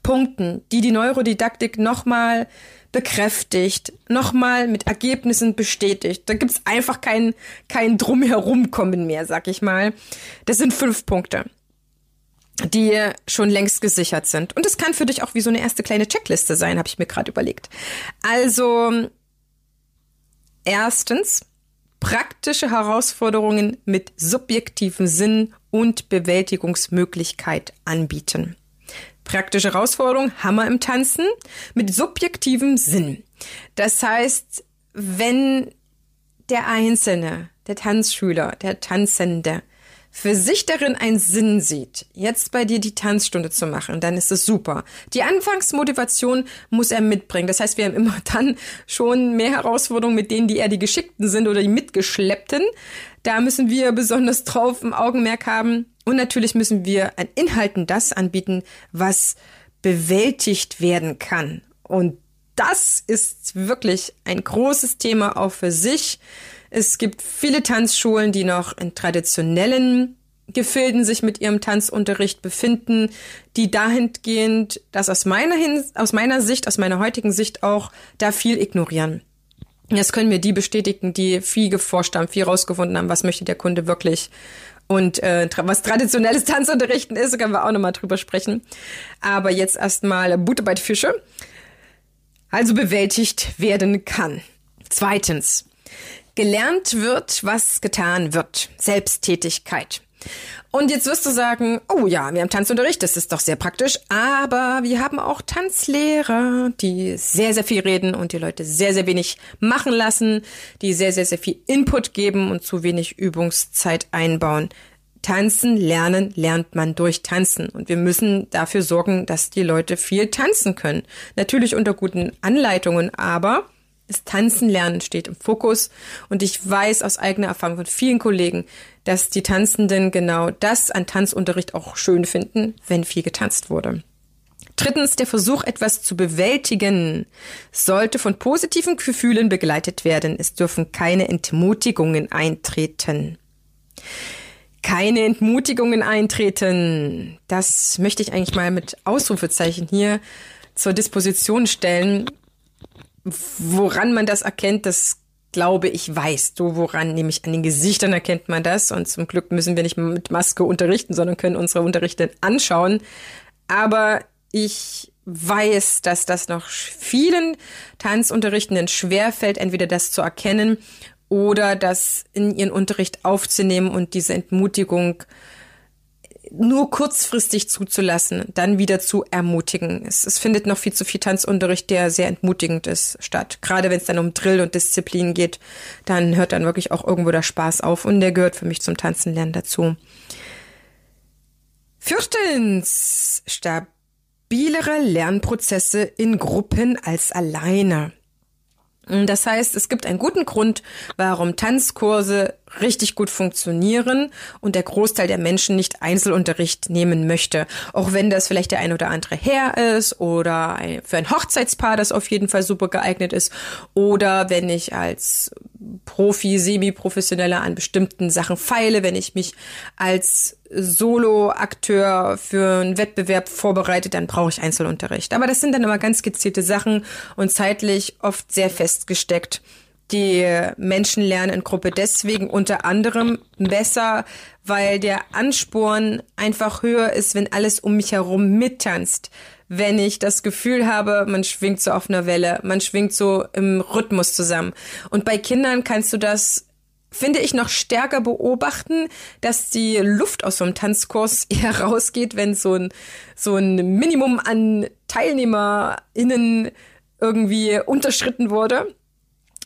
Punkten, die die Neurodidaktik nochmal bekräftigt, nochmal mit Ergebnissen bestätigt. Da gibt's einfach kein, kein Drumherumkommen mehr, sag ich mal. Das sind fünf Punkte die schon längst gesichert sind. Und es kann für dich auch wie so eine erste kleine Checkliste sein, habe ich mir gerade überlegt. Also erstens praktische Herausforderungen mit subjektivem Sinn und Bewältigungsmöglichkeit anbieten. Praktische Herausforderung, Hammer im Tanzen mit subjektivem Sinn. Das heißt, wenn der Einzelne, der Tanzschüler, der Tanzende für sich darin einen Sinn sieht, jetzt bei dir die Tanzstunde zu machen, dann ist es super. Die Anfangsmotivation muss er mitbringen. Das heißt, wir haben immer dann schon mehr Herausforderungen mit denen, die eher die Geschickten sind oder die Mitgeschleppten. Da müssen wir besonders drauf im Augenmerk haben. Und natürlich müssen wir an Inhalten das anbieten, was bewältigt werden kann. Und das ist wirklich ein großes Thema auch für sich. Es gibt viele Tanzschulen, die noch in traditionellen Gefilden sich mit ihrem Tanzunterricht befinden, die dahingehend, dass aus meiner, aus meiner Sicht, aus meiner heutigen Sicht auch, da viel ignorieren. Das können mir die bestätigen, die viel geforscht haben, viel rausgefunden haben, was möchte der Kunde wirklich. Und äh, was traditionelles Tanzunterrichten ist, können wir auch nochmal drüber sprechen. Aber jetzt erstmal Butter bei Fische. Also bewältigt werden kann. Zweitens. Gelernt wird, was getan wird. Selbsttätigkeit. Und jetzt wirst du sagen, oh ja, wir haben Tanzunterricht, das ist doch sehr praktisch, aber wir haben auch Tanzlehrer, die sehr, sehr viel reden und die Leute sehr, sehr wenig machen lassen, die sehr, sehr, sehr viel Input geben und zu wenig Übungszeit einbauen. Tanzen lernen lernt man durch Tanzen und wir müssen dafür sorgen, dass die Leute viel tanzen können. Natürlich unter guten Anleitungen, aber das Tanzen lernen steht im Fokus und ich weiß aus eigener Erfahrung von vielen Kollegen, dass die Tanzenden genau das an Tanzunterricht auch schön finden, wenn viel getanzt wurde. Drittens, der Versuch, etwas zu bewältigen, sollte von positiven Gefühlen begleitet werden. Es dürfen keine Entmutigungen eintreten. Keine Entmutigungen eintreten. Das möchte ich eigentlich mal mit Ausrufezeichen hier zur Disposition stellen. Woran man das erkennt, das glaube ich weiß. So woran, nämlich an den Gesichtern erkennt man das. Und zum Glück müssen wir nicht mit Maske unterrichten, sondern können unsere Unterrichte anschauen. Aber ich weiß, dass das noch vielen Tanzunterrichtenden schwerfällt, entweder das zu erkennen oder das in ihren Unterricht aufzunehmen und diese Entmutigung nur kurzfristig zuzulassen, dann wieder zu ermutigen. Es, es findet noch viel zu viel Tanzunterricht, der sehr entmutigend ist, statt. Gerade wenn es dann um Drill und Disziplin geht, dann hört dann wirklich auch irgendwo der Spaß auf und der gehört für mich zum Tanzen lernen dazu. Viertens, stabilere Lernprozesse in Gruppen als alleine. Das heißt, es gibt einen guten Grund, warum Tanzkurse richtig gut funktionieren und der Großteil der Menschen nicht Einzelunterricht nehmen möchte. Auch wenn das vielleicht der ein oder andere Herr ist oder für ein Hochzeitspaar, das auf jeden Fall super geeignet ist. Oder wenn ich als Profi, Semi-Professioneller an bestimmten Sachen feile, wenn ich mich als Solo-Akteur für einen Wettbewerb vorbereite, dann brauche ich Einzelunterricht. Aber das sind dann immer ganz gezielte Sachen und zeitlich oft sehr festgesteckt. Die Menschen lernen in Gruppe deswegen unter anderem besser, weil der Ansporn einfach höher ist, wenn alles um mich herum mittanzt. Wenn ich das Gefühl habe, man schwingt so auf einer Welle, man schwingt so im Rhythmus zusammen. Und bei Kindern kannst du das finde ich noch stärker beobachten, dass die Luft aus so einem Tanzkurs [LAUGHS] eher rausgeht, wenn so ein, so ein Minimum an TeilnehmerInnen irgendwie unterschritten wurde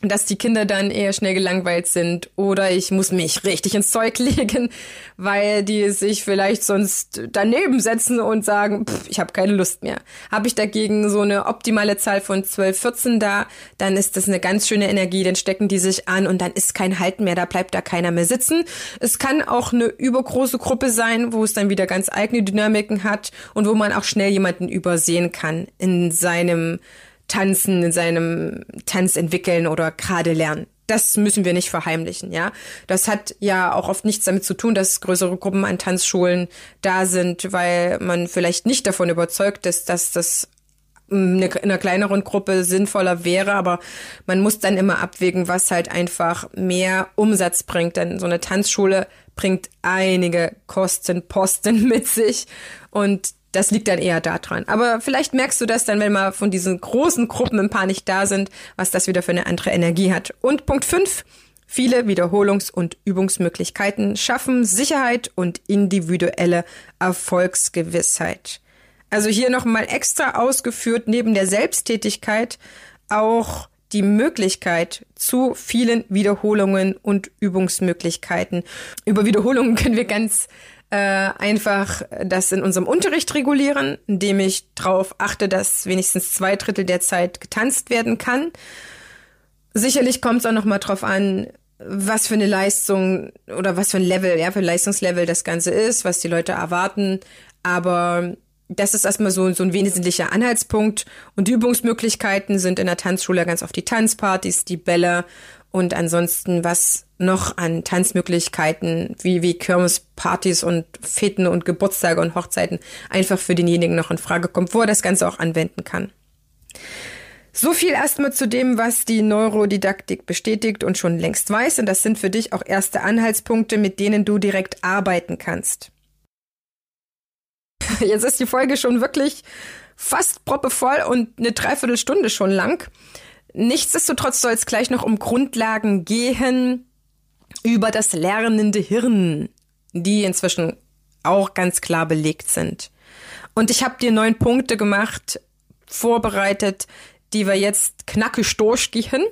dass die Kinder dann eher schnell gelangweilt sind oder ich muss mich richtig ins Zeug [LAUGHS] legen, weil die sich vielleicht sonst daneben setzen und sagen, pff, ich habe keine Lust mehr. Habe ich dagegen so eine optimale Zahl von 12, 14 da, dann ist das eine ganz schöne Energie, dann stecken die sich an und dann ist kein Halten mehr, da bleibt da keiner mehr sitzen. Es kann auch eine übergroße Gruppe sein, wo es dann wieder ganz eigene Dynamiken hat und wo man auch schnell jemanden übersehen kann in seinem Tanzen, in seinem Tanz entwickeln oder gerade lernen. Das müssen wir nicht verheimlichen, ja. Das hat ja auch oft nichts damit zu tun, dass größere Gruppen an Tanzschulen da sind, weil man vielleicht nicht davon überzeugt ist, dass das in einer kleineren Gruppe sinnvoller wäre, aber man muss dann immer abwägen, was halt einfach mehr Umsatz bringt. Denn so eine Tanzschule bringt einige Kostenposten [LAUGHS] mit sich und das liegt dann eher daran. Aber vielleicht merkst du das dann, wenn mal von diesen großen Gruppen ein paar nicht da sind, was das wieder für eine andere Energie hat. Und Punkt 5. Viele Wiederholungs- und Übungsmöglichkeiten schaffen Sicherheit und individuelle Erfolgsgewissheit. Also hier nochmal extra ausgeführt, neben der Selbsttätigkeit auch die Möglichkeit zu vielen Wiederholungen und Übungsmöglichkeiten. Über Wiederholungen können wir ganz äh, einfach das in unserem Unterricht regulieren, indem ich darauf achte, dass wenigstens zwei Drittel der Zeit getanzt werden kann. Sicherlich kommt es auch noch mal drauf an, was für eine Leistung oder was für ein Level, ja, für ein Leistungslevel das Ganze ist, was die Leute erwarten. Aber das ist erstmal so, so ein wesentlicher Anhaltspunkt. Und die Übungsmöglichkeiten sind in der Tanzschule ganz oft die Tanzpartys, die Bälle und ansonsten, was noch an Tanzmöglichkeiten wie, wie Kirmespartys und Feten und Geburtstage und Hochzeiten einfach für denjenigen noch in Frage kommt, wo er das Ganze auch anwenden kann. So viel erstmal zu dem, was die Neurodidaktik bestätigt und schon längst weiß. Und das sind für dich auch erste Anhaltspunkte, mit denen du direkt arbeiten kannst. [LAUGHS] Jetzt ist die Folge schon wirklich fast proppevoll und eine Dreiviertelstunde schon lang. Nichtsdestotrotz soll es gleich noch um Grundlagen gehen über das lernende Hirn, die inzwischen auch ganz klar belegt sind. Und ich habe dir neun Punkte gemacht, vorbereitet, die wir jetzt knackig durchgehen.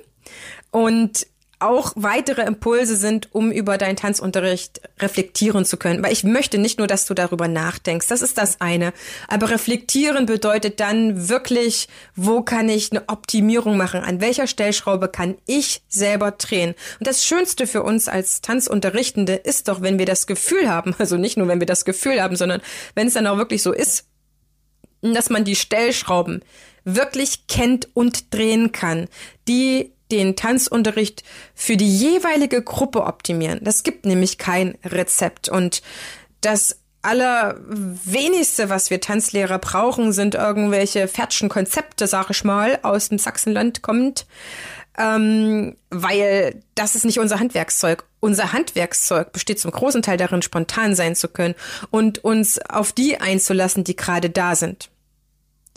Und auch weitere Impulse sind, um über deinen Tanzunterricht reflektieren zu können. Weil ich möchte nicht nur, dass du darüber nachdenkst. Das ist das eine. Aber reflektieren bedeutet dann wirklich, wo kann ich eine Optimierung machen? An welcher Stellschraube kann ich selber drehen? Und das Schönste für uns als Tanzunterrichtende ist doch, wenn wir das Gefühl haben, also nicht nur, wenn wir das Gefühl haben, sondern wenn es dann auch wirklich so ist, dass man die Stellschrauben wirklich kennt und drehen kann, die den Tanzunterricht für die jeweilige Gruppe optimieren. Das gibt nämlich kein Rezept und das allerwenigste, was wir Tanzlehrer brauchen, sind irgendwelche fertigen Konzepte, sag ich mal, aus dem Sachsenland kommt, ähm, weil das ist nicht unser Handwerkszeug. Unser Handwerkszeug besteht zum großen Teil darin, spontan sein zu können und uns auf die einzulassen, die gerade da sind.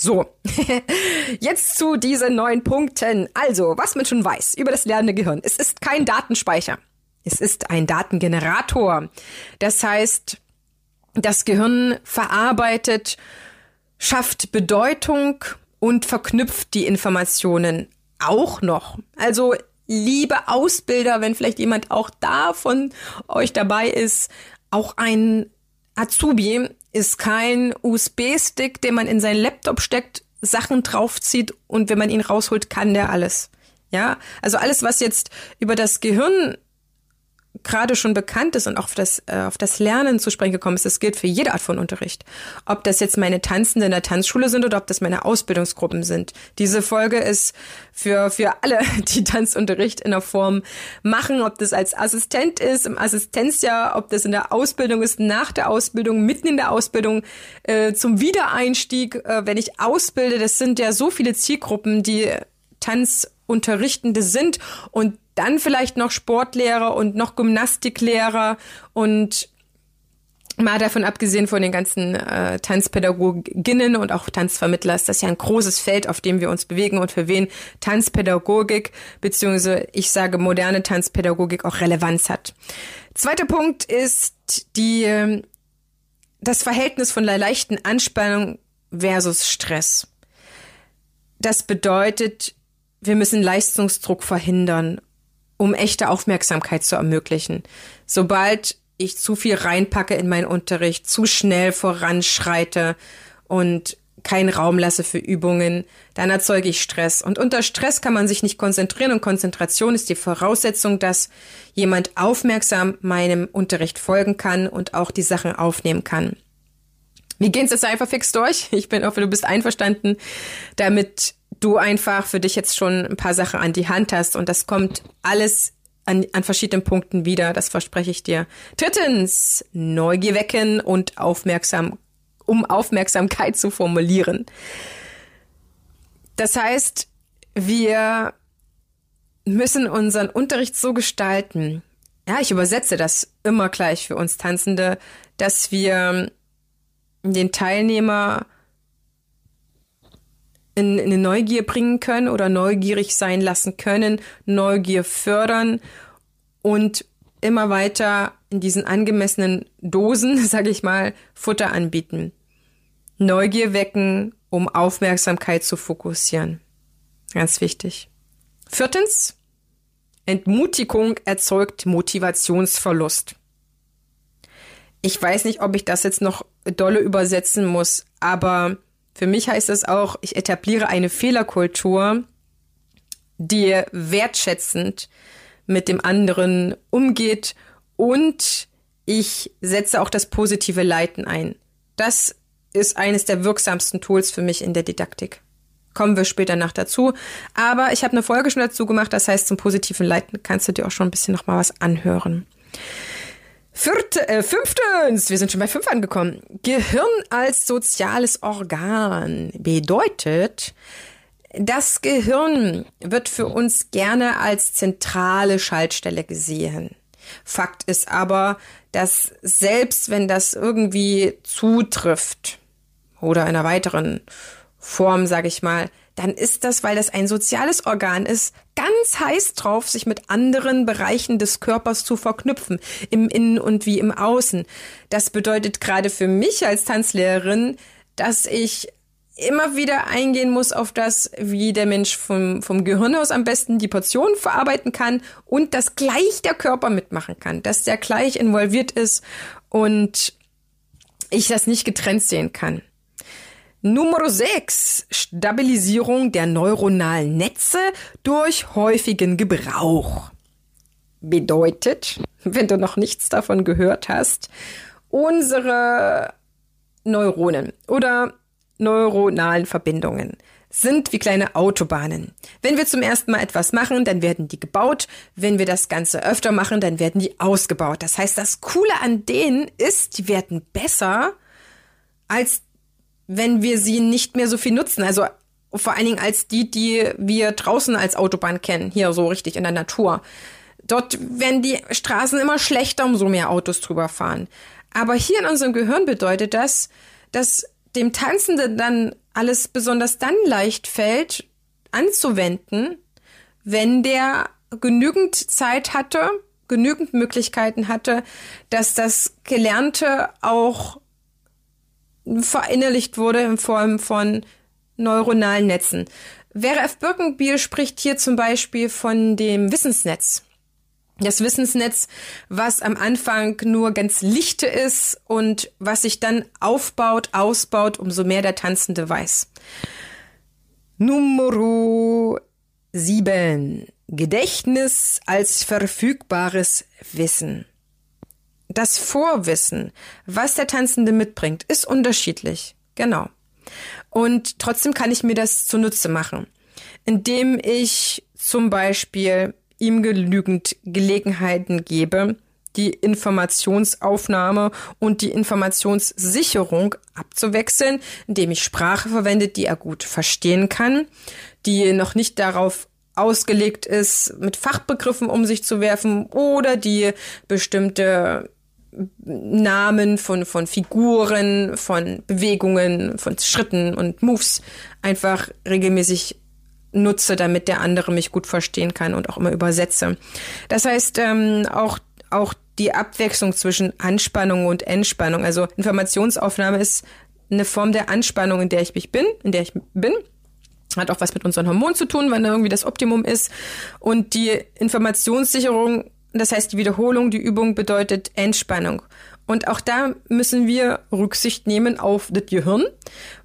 So, [LAUGHS] jetzt zu diesen neun Punkten. Also, was man schon weiß über das lernende Gehirn. Es ist kein Datenspeicher. Es ist ein Datengenerator. Das heißt, das Gehirn verarbeitet, schafft Bedeutung und verknüpft die Informationen auch noch. Also, liebe Ausbilder, wenn vielleicht jemand auch da von euch dabei ist, auch ein Azubi ist kein USB-Stick, den man in seinen Laptop steckt, Sachen draufzieht und wenn man ihn rausholt, kann der alles. Ja, also alles, was jetzt über das Gehirn gerade schon bekannt ist und auch auf das, äh, auf das Lernen zu sprechen gekommen ist, das gilt für jede Art von Unterricht. Ob das jetzt meine Tanzende in der Tanzschule sind oder ob das meine Ausbildungsgruppen sind. Diese Folge ist für, für alle, [LAUGHS] die Tanzunterricht in der Form machen, ob das als Assistent ist, im Assistenzjahr, ob das in der Ausbildung ist, nach der Ausbildung, mitten in der Ausbildung, äh, zum Wiedereinstieg, äh, wenn ich ausbilde. Das sind ja so viele Zielgruppen, die Tanzunterrichtende sind und dann vielleicht noch Sportlehrer und noch Gymnastiklehrer und mal davon abgesehen von den ganzen äh, Tanzpädagoginnen und auch Tanzvermittler ist das ja ein großes Feld, auf dem wir uns bewegen und für wen Tanzpädagogik beziehungsweise ich sage moderne Tanzpädagogik auch Relevanz hat. Zweiter Punkt ist die das Verhältnis von der leichten Anspannung versus Stress. Das bedeutet, wir müssen Leistungsdruck verhindern um echte Aufmerksamkeit zu ermöglichen. Sobald ich zu viel reinpacke in meinen Unterricht, zu schnell voranschreite und keinen Raum lasse für Übungen, dann erzeuge ich Stress. Und unter Stress kann man sich nicht konzentrieren und Konzentration ist die Voraussetzung, dass jemand aufmerksam meinem Unterricht folgen kann und auch die Sachen aufnehmen kann. Wir gehen es jetzt einfach fix durch. Ich bin hoffe, du bist einverstanden, damit du einfach für dich jetzt schon ein paar Sachen an die Hand hast und das kommt alles an, an verschiedenen Punkten wieder, das verspreche ich dir. Drittens, Neugier wecken und aufmerksam, um Aufmerksamkeit zu formulieren. Das heißt, wir müssen unseren Unterricht so gestalten, ja, ich übersetze das immer gleich für uns Tanzende, dass wir den Teilnehmer in, in eine Neugier bringen können oder neugierig sein lassen können, Neugier fördern und immer weiter in diesen angemessenen Dosen, [LAUGHS] sage ich mal, Futter anbieten. Neugier wecken, um Aufmerksamkeit zu fokussieren. Ganz wichtig. Viertens, Entmutigung erzeugt Motivationsverlust. Ich weiß nicht, ob ich das jetzt noch dolle übersetzen muss, aber für mich heißt es auch, ich etabliere eine Fehlerkultur, die wertschätzend mit dem anderen umgeht und ich setze auch das positive Leiten ein. Das ist eines der wirksamsten Tools für mich in der Didaktik. Kommen wir später noch dazu. Aber ich habe eine Folge schon dazu gemacht, das heißt, zum positiven Leiten kannst du dir auch schon ein bisschen noch mal was anhören. Vierte, äh, fünftens, wir sind schon bei fünf angekommen. Gehirn als soziales Organ bedeutet, das Gehirn wird für uns gerne als zentrale Schaltstelle gesehen. Fakt ist aber, dass selbst wenn das irgendwie zutrifft oder in einer weiteren Form, sage ich mal, dann ist das, weil das ein soziales Organ ist, ganz heiß drauf, sich mit anderen Bereichen des Körpers zu verknüpfen, im Innen und wie im Außen. Das bedeutet gerade für mich als Tanzlehrerin, dass ich immer wieder eingehen muss auf das, wie der Mensch vom, vom Gehirn aus am besten die Portionen verarbeiten kann und dass gleich der Körper mitmachen kann, dass der gleich involviert ist und ich das nicht getrennt sehen kann. Nummer 6. Stabilisierung der neuronalen Netze durch häufigen Gebrauch. Bedeutet, wenn du noch nichts davon gehört hast, unsere Neuronen oder neuronalen Verbindungen sind wie kleine Autobahnen. Wenn wir zum ersten Mal etwas machen, dann werden die gebaut. Wenn wir das Ganze öfter machen, dann werden die ausgebaut. Das heißt, das Coole an denen ist, die werden besser als wenn wir sie nicht mehr so viel nutzen. Also vor allen Dingen als die, die wir draußen als Autobahn kennen, hier so richtig in der Natur. Dort werden die Straßen immer schlechter, umso mehr Autos drüber fahren. Aber hier in unserem Gehirn bedeutet das, dass dem Tanzenden dann alles besonders dann leicht fällt, anzuwenden, wenn der genügend Zeit hatte, genügend Möglichkeiten hatte, dass das Gelernte auch verinnerlicht wurde in Form von neuronalen Netzen. Vera F. Birkenbiel spricht hier zum Beispiel von dem Wissensnetz. Das Wissensnetz, was am Anfang nur ganz lichte ist und was sich dann aufbaut, ausbaut, umso mehr der Tanzende weiß. Nummer 7. Gedächtnis als verfügbares Wissen das Vorwissen, was der Tanzende mitbringt, ist unterschiedlich. Genau. Und trotzdem kann ich mir das zunutze machen, indem ich zum Beispiel ihm genügend Gelegenheiten gebe, die Informationsaufnahme und die Informationssicherung abzuwechseln, indem ich Sprache verwende, die er gut verstehen kann, die noch nicht darauf ausgelegt ist, mit Fachbegriffen um sich zu werfen oder die bestimmte Namen von, von Figuren, von Bewegungen, von Schritten und Moves einfach regelmäßig nutze, damit der andere mich gut verstehen kann und auch immer übersetze. Das heißt, ähm, auch, auch die Abwechslung zwischen Anspannung und Entspannung. Also Informationsaufnahme ist eine Form der Anspannung, in der ich mich bin, in der ich bin. Hat auch was mit unseren Hormonen zu tun, wenn da irgendwie das Optimum ist. Und die Informationssicherung das heißt, die Wiederholung, die Übung bedeutet Entspannung. Und auch da müssen wir Rücksicht nehmen auf das Gehirn,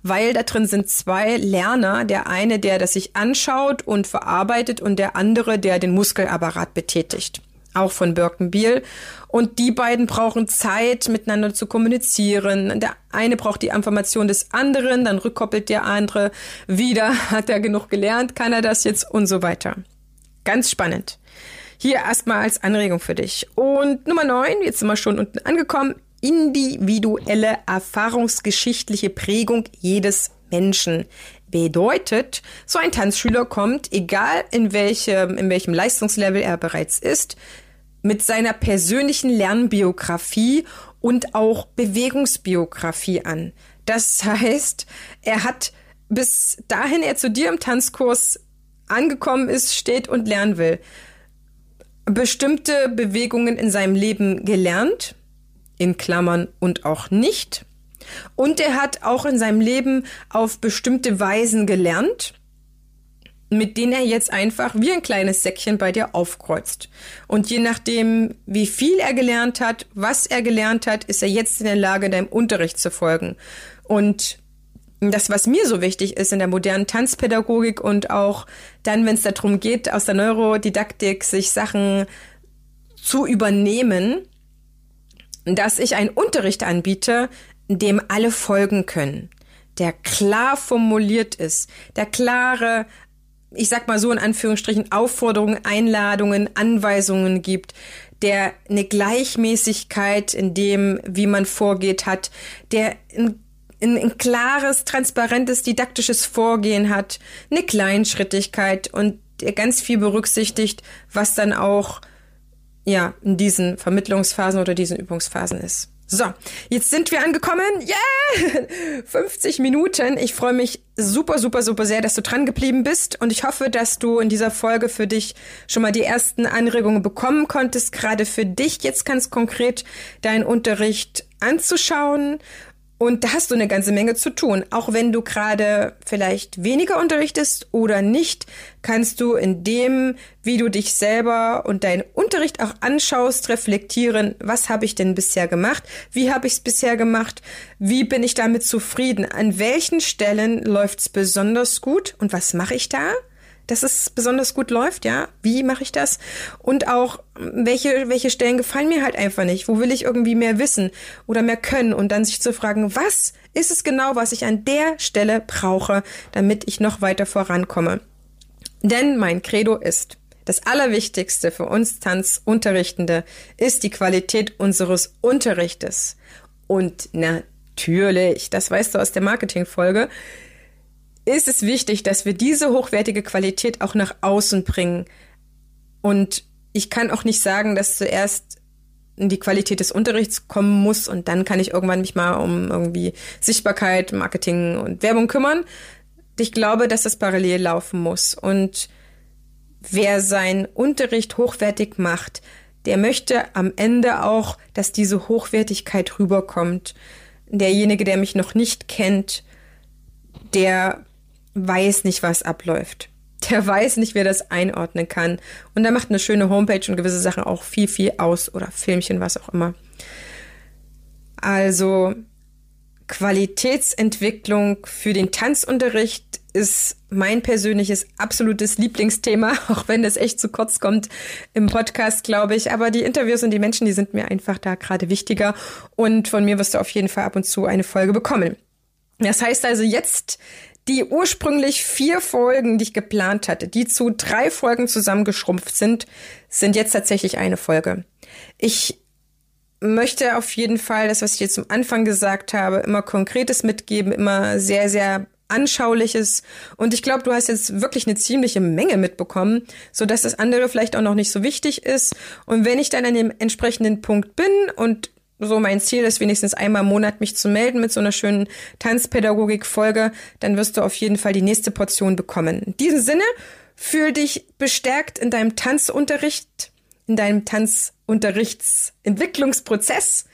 weil da drin sind zwei Lerner. Der eine, der das sich anschaut und verarbeitet und der andere, der den Muskelapparat betätigt. Auch von Birkenbiel. Und die beiden brauchen Zeit, miteinander zu kommunizieren. Der eine braucht die Information des anderen, dann rückkoppelt der andere wieder. [LAUGHS] Hat er genug gelernt? Kann er das jetzt? Und so weiter. Ganz spannend. Hier erstmal als Anregung für dich. Und Nummer 9, jetzt sind wir schon unten angekommen, individuelle erfahrungsgeschichtliche Prägung jedes Menschen. Bedeutet, so ein Tanzschüler kommt, egal in welchem, in welchem Leistungslevel er bereits ist, mit seiner persönlichen Lernbiografie und auch Bewegungsbiografie an. Das heißt, er hat bis dahin er zu dir im Tanzkurs angekommen ist, steht und lernen will, bestimmte Bewegungen in seinem Leben gelernt, in Klammern und auch nicht. Und er hat auch in seinem Leben auf bestimmte Weisen gelernt, mit denen er jetzt einfach wie ein kleines Säckchen bei dir aufkreuzt. Und je nachdem, wie viel er gelernt hat, was er gelernt hat, ist er jetzt in der Lage, deinem Unterricht zu folgen. Und das, was mir so wichtig ist in der modernen Tanzpädagogik und auch dann, wenn es darum geht, aus der Neurodidaktik sich Sachen zu übernehmen, dass ich einen Unterricht anbiete, dem alle folgen können, der klar formuliert ist, der klare, ich sag mal so in Anführungsstrichen, Aufforderungen, Einladungen, Anweisungen gibt, der eine Gleichmäßigkeit in dem, wie man vorgeht, hat, der ein, ein, ein klares, transparentes, didaktisches Vorgehen hat, eine Kleinschrittigkeit und ganz viel berücksichtigt, was dann auch ja in diesen Vermittlungsphasen oder diesen Übungsphasen ist. So, jetzt sind wir angekommen. Yeah! [LAUGHS] 50 Minuten. Ich freue mich super, super, super sehr, dass du dran geblieben bist. Und ich hoffe, dass du in dieser Folge für dich schon mal die ersten Anregungen bekommen konntest, gerade für dich jetzt ganz konkret deinen Unterricht anzuschauen und da hast du eine ganze Menge zu tun. Auch wenn du gerade vielleicht weniger unterrichtest oder nicht, kannst du in dem, wie du dich selber und deinen Unterricht auch anschaust, reflektieren, was habe ich denn bisher gemacht? Wie habe ich es bisher gemacht? Wie bin ich damit zufrieden? An welchen Stellen läuft es besonders gut? Und was mache ich da? Dass es besonders gut läuft, ja? Wie mache ich das? Und auch, welche, welche Stellen gefallen mir halt einfach nicht? Wo will ich irgendwie mehr wissen oder mehr können? Und dann sich zu fragen, was ist es genau, was ich an der Stelle brauche, damit ich noch weiter vorankomme? Denn mein Credo ist, das Allerwichtigste für uns Tanzunterrichtende ist die Qualität unseres Unterrichtes. Und natürlich, das weißt du aus der Marketingfolge, ist es wichtig, dass wir diese hochwertige Qualität auch nach außen bringen. Und ich kann auch nicht sagen, dass zuerst die Qualität des Unterrichts kommen muss und dann kann ich irgendwann mich mal um irgendwie Sichtbarkeit, Marketing und Werbung kümmern. Ich glaube, dass das parallel laufen muss. Und wer seinen Unterricht hochwertig macht, der möchte am Ende auch, dass diese Hochwertigkeit rüberkommt. Derjenige, der mich noch nicht kennt, der weiß nicht, was abläuft. Der weiß nicht, wer das einordnen kann. Und der macht eine schöne Homepage und gewisse Sachen auch viel, viel aus oder Filmchen, was auch immer. Also Qualitätsentwicklung für den Tanzunterricht ist mein persönliches absolutes Lieblingsthema, [LAUGHS] auch wenn es echt zu kurz kommt im Podcast, glaube ich. Aber die Interviews und die Menschen, die sind mir einfach da gerade wichtiger. Und von mir wirst du auf jeden Fall ab und zu eine Folge bekommen. Das heißt also jetzt die ursprünglich vier Folgen, die ich geplant hatte, die zu drei Folgen zusammengeschrumpft sind, sind jetzt tatsächlich eine Folge. Ich möchte auf jeden Fall das, was ich jetzt zum Anfang gesagt habe, immer Konkretes mitgeben, immer sehr, sehr Anschauliches. Und ich glaube, du hast jetzt wirklich eine ziemliche Menge mitbekommen, so dass das andere vielleicht auch noch nicht so wichtig ist. Und wenn ich dann an dem entsprechenden Punkt bin und so mein Ziel ist, wenigstens einmal im Monat mich zu melden mit so einer schönen Tanzpädagogik-Folge, dann wirst du auf jeden Fall die nächste Portion bekommen. In diesem Sinne, fühl dich bestärkt in deinem Tanzunterricht, in deinem Tanzunterrichtsentwicklungsprozess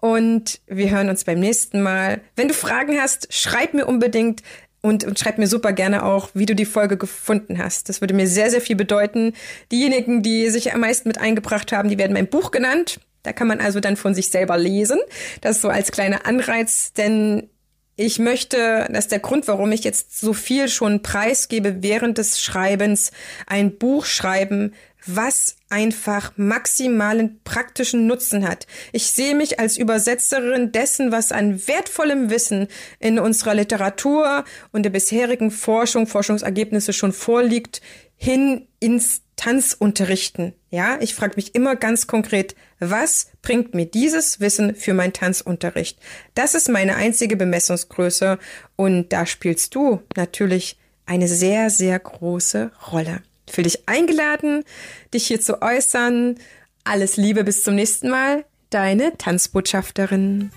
und wir hören uns beim nächsten Mal. Wenn du Fragen hast, schreib mir unbedingt und, und schreib mir super gerne auch, wie du die Folge gefunden hast. Das würde mir sehr, sehr viel bedeuten. Diejenigen, die sich am meisten mit eingebracht haben, die werden mein Buch genannt. Da kann man also dann von sich selber lesen. Das so als kleiner Anreiz, denn ich möchte, dass der Grund, warum ich jetzt so viel schon preisgebe während des Schreibens, ein Buch schreiben, was einfach maximalen praktischen Nutzen hat. Ich sehe mich als Übersetzerin dessen, was an wertvollem Wissen in unserer Literatur und der bisherigen Forschung, Forschungsergebnisse schon vorliegt, hin ins Tanzunterrichten. Ja, ich frage mich immer ganz konkret, was bringt mir dieses Wissen für meinen Tanzunterricht? Das ist meine einzige Bemessungsgröße und da spielst du natürlich eine sehr, sehr große Rolle. Für dich eingeladen, dich hier zu äußern. Alles Liebe bis zum nächsten Mal. Deine Tanzbotschafterin.